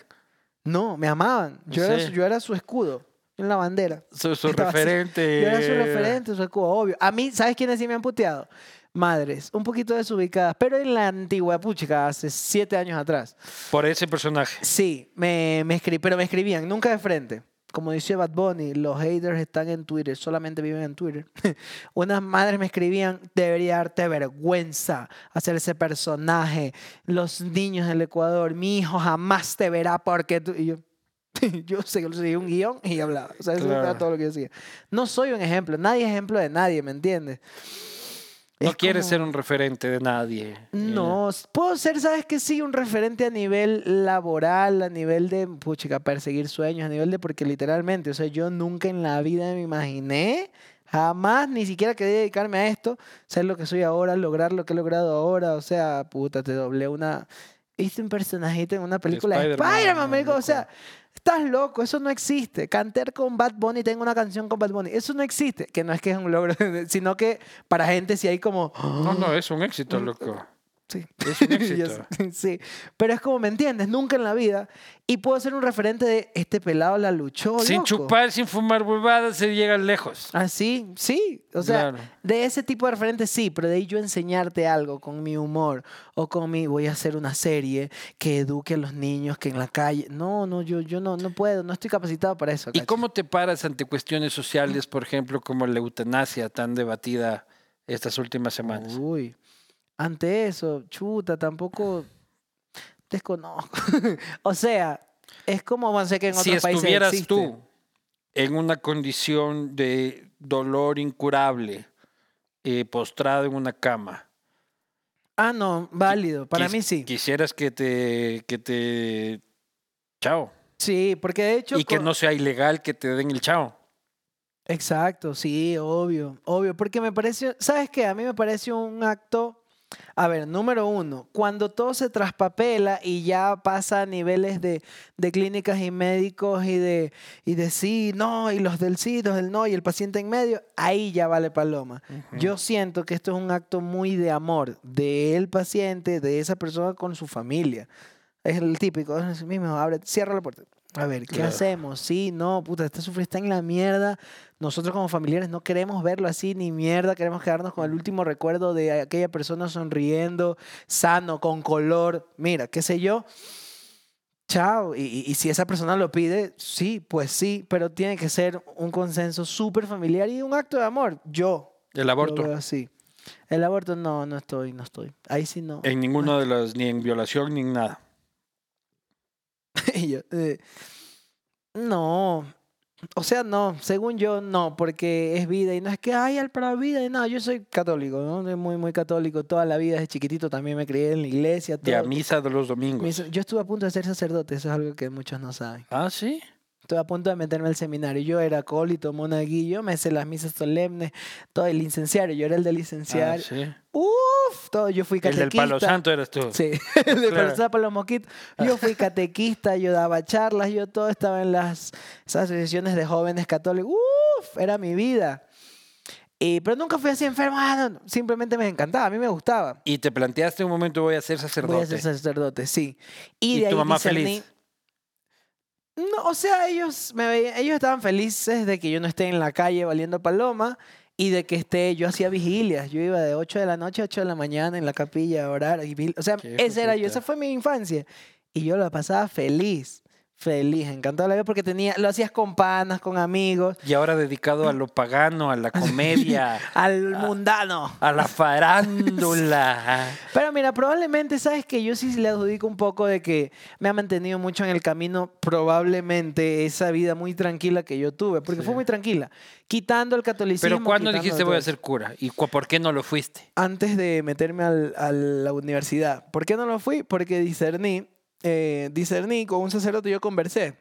No, me amaban. Yo, era, su- yo era su escudo en la bandera. Su, su Estaba así. referente. Yo era su referente, su escudo, obvio. A mí, ¿sabes quiénes sí me han puteado? Madres, un poquito desubicadas, pero en la antigua puchica, hace siete años atrás. Por ese personaje. Sí, me, me escribí, pero me escribían, nunca de frente. Como dice Bad Bunny, los haters están en Twitter, solamente viven en Twitter. Unas madres me escribían, debería darte vergüenza hacer ese personaje. Los niños del Ecuador, mi hijo jamás te verá porque tú... Y yo, yo sé que seguí un guion y hablaba. O sea, eso era Claro. todo lo que yo decía. No soy un ejemplo, nadie es ejemplo de nadie, ¿me entiendes? No Es quieres como- ser un referente de nadie. no, s- puedo ser, sabes que sí, un referente a nivel laboral, a nivel de, puchica, perseguir sueños, a nivel de, porque literalmente, o sea, yo nunca en la vida me imaginé, jamás, ni siquiera quería dedicarme a esto, ser lo que soy ahora, lograr lo que he logrado ahora, o sea, puta, te doblé una, hice un personajito en una película de Spider-Man, digo, o sea, estás loco, eso no existe. Cantar con Bad Bunny, tengo una canción con Bad Bunny, eso no existe, que no es que es un logro, sino que para gente sí hay como... No, no, es un éxito, loco. Sí. Es un éxito. sí. Pero es como, ¿me entiendes? Nunca en la vida. Y puedo ser un referente de este pelado la luchó. sin loco. chupar, sin fumar huevadas, se llega lejos. Ah, sí, sí. O sea, Claro. de ese tipo de referente sí, pero de ahí yo enseñarte algo con mi humor o con mi voy a hacer una serie que eduque a los niños que en la calle. No, no, yo, yo no, no puedo, no estoy capacitado para eso. ¿Y cacho. cómo te paras ante cuestiones sociales, por ejemplo, como la eutanasia tan debatida estas últimas semanas? Uy, ante eso, chuta, tampoco desconozco. o sea, es como, sé que en otros si países estuvieras existe. tú en una condición de dolor incurable, eh, postrado en una cama, Ah, no, válido. Para quis- mí sí. Quisieras que te, que te, chao, Sí, porque de hecho... y que no sea ilegal que te den el chao. Exacto, sí, obvio, obvio. Porque me parece, ¿sabes qué? A mí me parece un acto... A ver, número uno, cuando todo se traspapela y ya pasa a niveles de, de clínicas y médicos y de, y de sí, no, y los del sí, los del no, y el paciente en medio, ahí ya vale paloma. Yo siento que esto es un acto muy de amor del paciente, de esa persona con su familia. Es el típico, es el mismo, abre, cierra la puerta. A ver, ¿qué Claro. hacemos? Sí, no, puta, este sufre está en la mierda. Nosotros como familiares no queremos verlo así ni mierda, queremos quedarnos con el último recuerdo de aquella persona sonriendo, sano, con color. Mira, qué sé yo. Chao. Y, si esa persona lo pide, sí, pues sí, pero tiene que ser un consenso súper familiar y un acto de amor. Yo. El Lo aborto. veo así. El aborto no, no estoy, no estoy. Ahí sí no. En ninguno de los, ni en violación ni en nada. Yo, eh, no. O sea, no, según yo, no, porque es vida y no es que hay al para vida y nada. Yo soy católico, ¿no? Muy, muy católico. Toda la vida desde chiquitito también me crié en la iglesia. De a todo. misa de los domingos. Yo estuve a punto de ser sacerdote, eso es algo que muchos no saben. Ah, sí. Estuve a punto de meterme al seminario. Yo era acólito, monaguillo, me sé las misas solemnes, todo el licenciario. Yo era el del Ah, licenciario. sí. Uf, todo. Yo fui El catequista. del palo santo eres tú. Sí, el de Claro. Palo para los mosquitos. Yo fui catequista, yo daba charlas, yo todo estaba en las asociaciones de jóvenes católicos. Uf, era mi vida. Y, pero nunca fui así enfermo, ah, no, simplemente me encantaba, a mí me gustaba. Y te planteaste un momento voy a ser sacerdote. Voy a ser sacerdote, sí. Y, ¿Y de tu ahí mamá discerní- feliz? No, o sea, ellos me veían- ellos estaban felices de que yo no esté en la calle valiendo paloma y de que esté, yo hacía vigilias. Yo iba de 8 de la noche a 8 de la mañana en la capilla a orar. Y, o sea, esa era yo, esa fue mi infancia. Y yo la pasaba feliz, feliz, encantado la vida porque tenía, lo hacías con panas, con amigos, Y ahora dedicado a lo pagano, a la comedia, al mundano. a la farándula. Pero mira, probablemente, sabes que yo sí le adjudico un poco de que me ha mantenido mucho en el camino, probablemente esa vida muy tranquila que yo tuve, porque Sí. fue muy tranquila, quitando el catolicismo. Pero ¿cuándo dijiste voy a ser cura? ¿Y por qué no lo fuiste? Antes de meterme al- a la universidad. ¿Por qué no lo fui? Porque discerní, eh, discerní con un sacerdote, yo conversé.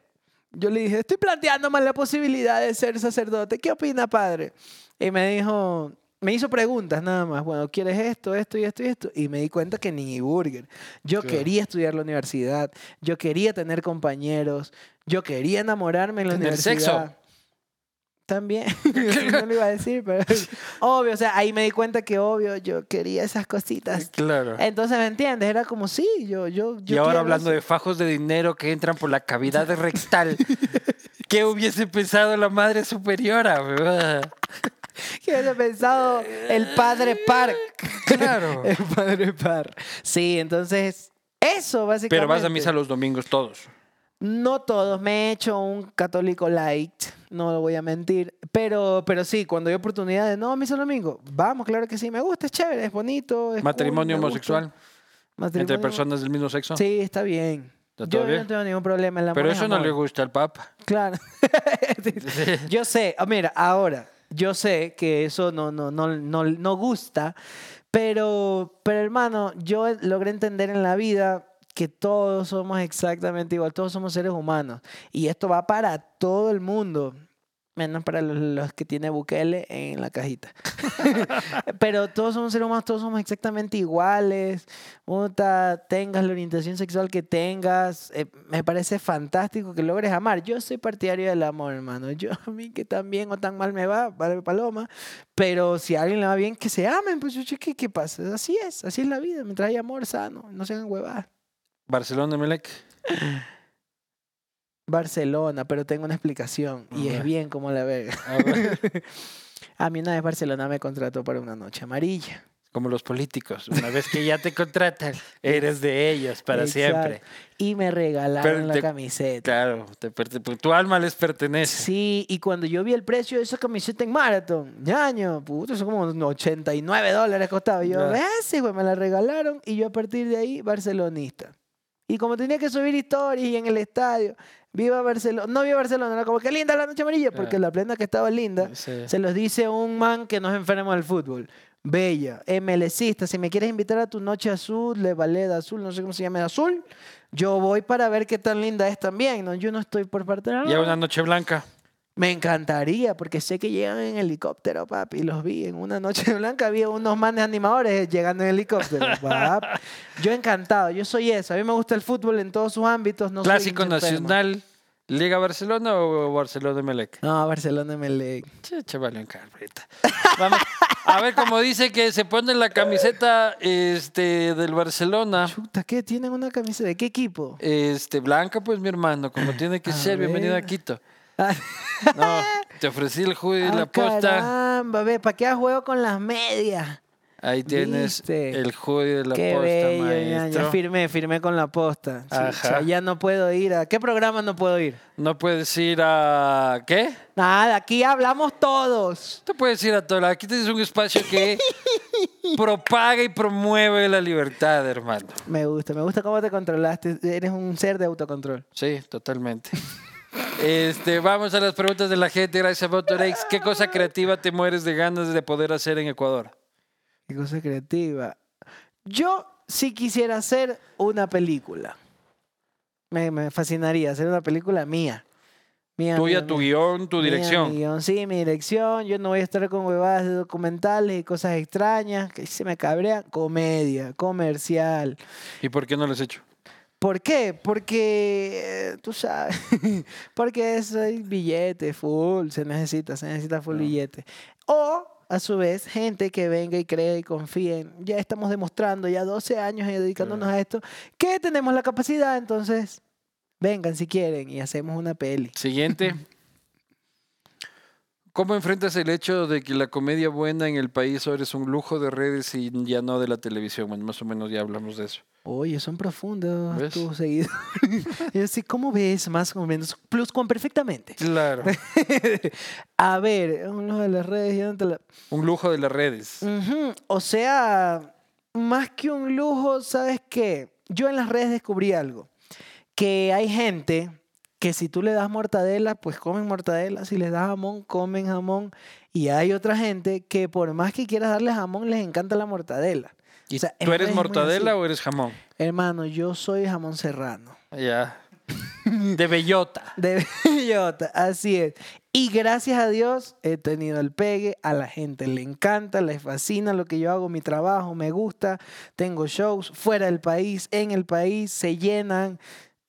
Yo le dije, estoy planteándome la posibilidad de ser sacerdote. ¿Qué opina, padre? Y me dijo, me hizo preguntas nada más. Bueno, ¿quieres esto, esto y esto y esto? Y me di cuenta que ni burger. Yo Claro. quería estudiar la universidad. Yo quería tener compañeros. Yo quería enamorarme en la Tener universidad. sexo. También, no lo iba a decir, pero obvio, o sea, ahí me di cuenta que obvio yo quería esas cositas. Claro. Entonces, ¿me entiendes? Era como, sí, yo, yo, Y yo ahora quiero hablando eso. de fajos de dinero que entran por la cavidad rectal. ¿Qué hubiese pensado la madre superiora? ¿Qué hubiese pensado el padre Park? Claro. El padre Park. Sí, entonces, eso básicamente. Pero vas a misa los domingos todos. No todos, me he hecho un católico light, no lo voy a mentir, pero, pero sí, cuando hay oportunidad de, no, misa el domingo, vamos, claro que sí, me gusta, es chévere, es bonito. es Matrimonio homosexual entre personas del mismo sexo. Sí, está bien. ¿Está Yo no tengo ningún problema en la Pero eso no le gusta al Papa. Claro. yo sé, ah, mira, ahora, yo sé que eso no, no, no, no, no gusta, pero, pero hermano, yo logré entender en la vida que todos somos exactamente igual, todos somos seres humanos. Y esto va para todo el mundo. Menos para los, los que tiene Bukele en la cajita. Pero todos somos seres humanos, todos somos exactamente iguales. Puta, tengas la orientación sexual que tengas. eh, me parece fantástico que logres amar. Yo soy partidario del amor, hermano. Yo a mí que tan bien o tan mal me va, vale paloma. Pero si a alguien le va bien, que se amen. Pues yo, ¿qué, ¿qué pasa? Así es, así es la vida. Mientras hay amor sano, no sean huevadas. Barcelona, Melec. Barcelona, pero tengo una explicación. Y es bien como la verga. A ver, A mí una vez Barcelona me contrató para una noche amarilla. como los políticos. Una vez que ya te contratan, eres de ellos para siempre. Y me regalaron la camiseta. Claro, te perte- tu alma les pertenece. Sí, y cuando yo vi el precio de esa camiseta en Marathon, ñaño, puto, eso como unos 89 dólares costaba. Yo, Ya. ese, güey, me la regalaron. Y yo a partir de ahí, barcelonista. Y como tenía que subir historias y en el estadio, viva Barcelona. No viva Barcelona, era como que linda la noche amarilla, porque Ah. la plena que estaba linda. Sí. Se los dice un man que no es enfermo del fútbol. Bella, MLCista, si me quieres invitar a tu noche azul, de ballet azul, no sé cómo se llama, azul, yo voy para ver qué tan linda es también, ¿no? Yo no estoy por parte de... Ya una noche blanca. Me encantaría, porque sé que llegan en helicóptero, papi, los vi en una noche blanca, había unos manes animadores llegando en helicóptero, papi. Yo encantado, yo soy eso, a mí me gusta el fútbol en todos sus ámbitos, no Clásico nacional ¿Liga Barcelona o Barcelona Melec? No, Barcelona Melec. Che, chaval, en carpeta. Vamos. A ver, como dice que se pone la camiseta este, del Barcelona, Chuta, ¿qué? ¿Tienen una camisa de qué equipo? este, blanca, pues mi hermano, como tiene que A ser. Bienvenido a. Quito. No, te ofrecí el hoodie de la ah, posta. caramba, ve, ¿para qué juego con las medias? Ahí tienes ¿Viste? el hoodie de la Qué posta, bello, ya, ya maestro. firmé, firmé con la posta. Ajá. Ya no puedo ir a... ¿Qué programa no puedo ir? No puedes ir a... ¿Qué? Nada, aquí hablamos todos. Tú puedes ir a todo. Aquí tienes un espacio que propaga y promueve la libertad, hermano. Me gusta, me gusta cómo te controlaste. Eres un ser de autocontrol. Sí, totalmente. Este, vamos a las preguntas de la gente. Gracias a Votorex. ¿Qué cosa creativa te mueres de ganas de poder hacer en Ecuador? Qué cosa creativa. Yo sí quisiera hacer una película. Me, me fascinaría hacer una película mía. Mía, Tuya, mía, tu mía. guion, tu dirección. mi guion. Sí, mi dirección. Yo no voy a estar con huevadas de documentales y cosas extrañas que se me cabrean. Comedia, comercial. ¿Y por qué no lo has hecho? ¿Por qué? Porque, eh, tú sabes, porque es hay billete full, se necesita, se necesita full billete. O, a su vez, gente que venga y crea y confíe. en- Ya estamos demostrando, ya 12 años dedicándonos a esto, que tenemos la capacidad, entonces, vengan si quieren y hacemos una peli. Siguiente. ¿Cómo enfrentas el hecho de que la comedia buena en el país ahora es un lujo de redes y ya no de la televisión? Bueno, más o menos ya hablamos de eso. Oye, son profundos ¿Ves? tus seguidores. Yo sí, ¿cómo ves? Más o menos. Plus con perfectamente. Claro. a ver, uno de las redes, la- Un lujo de las redes. O sea, más que un lujo, ¿sabes qué? Yo en las redes descubrí algo. Que hay gente que si tú le das mortadela, pues comen mortadela. Si les das jamón, comen jamón. Y hay otra gente que por más que quieras darle jamón, les encanta la mortadela. ¿Y O sea, en ¿Tú eres mortadela o eres jamón? Hermano, yo soy jamón serrano. Ya. De bellota. De bellota, así es. Y gracias a Dios he tenido el pegue, a la gente le encanta, les fascina lo que yo hago, mi trabajo, me gusta, tengo shows fuera del país, en el país, se llenan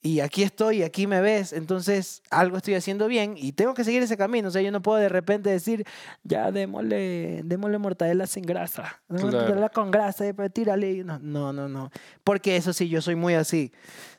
y aquí estoy, aquí me ves, entonces algo estoy haciendo bien y tengo que seguir ese camino, o sea, yo no puedo de repente decir, ya démosle, démosle mortadela sin grasa, démosle Claro. mortadela con grasa, y pues tírale, no, no, no, no, porque eso sí, yo soy muy así.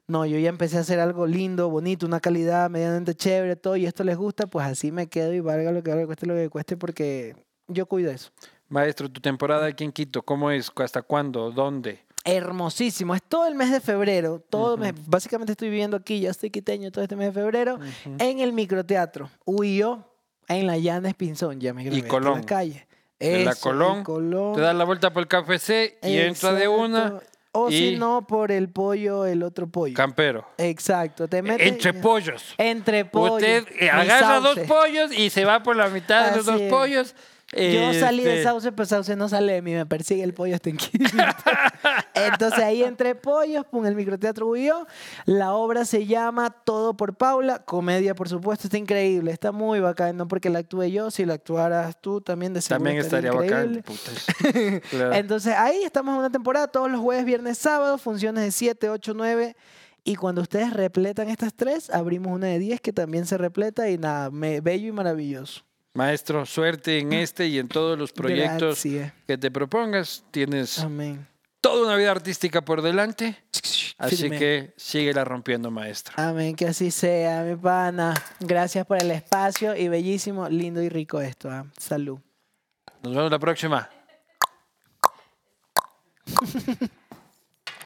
No, yo ya empecé a hacer algo lindo, bonito, una calidad medianamente chévere, todo, y esto les gusta, pues así me quedo y valga lo que valga, cueste lo que cueste, porque yo cuido eso. Maestro, tu temporada aquí en Quito, ¿cómo es? ¿Hasta cuándo? ¿Dónde? Hermosísimo, es todo el mes de febrero, todo Ujú. mes- básicamente estoy viviendo aquí, ya estoy quiteño todo este mes de febrero, en el microteatro, Huyo, en la Llanes Pinzón, ya me grabé aquí en Colón. la calle. En la Eso, y Colón, Colón. Te das la vuelta por el KFC y entra de una. O y- si no, por el pollo, el otro pollo. Campero. Exacto, te metes... Entre pollos. Entre pollos. Usted agarra dos pollos y se va por la mitad de los Así dos es. pollos. Yo salí de Este, Sauce, pero Sauce no sale de mí, me persigue el pollo hasta en. Entonces ahí entre pollos, pum, el microteatro huyó. La obra se llama Todo por Paula, comedia por supuesto, está increíble, está muy bacán, no porque la actúe yo, si la actuaras tú también de seguro También estaría bacán. increíble. putas. Claro. Entonces ahí estamos en una temporada, todos los jueves, viernes, sábado, funciones de 7, 8, 9. Y cuando ustedes repletan estas tres, abrimos una de 10 que también se repleta y nada, me- bello y maravilloso. Maestro, suerte en este y en todos los proyectos Gracias. que te propongas. Tienes Amén. toda una vida artística por delante. Así Firme. que síguela rompiendo, maestro. Amén, que así sea, mi pana. Gracias por el espacio y bellísimo, lindo y rico esto. ¿ah? Salud. Nos vemos la próxima.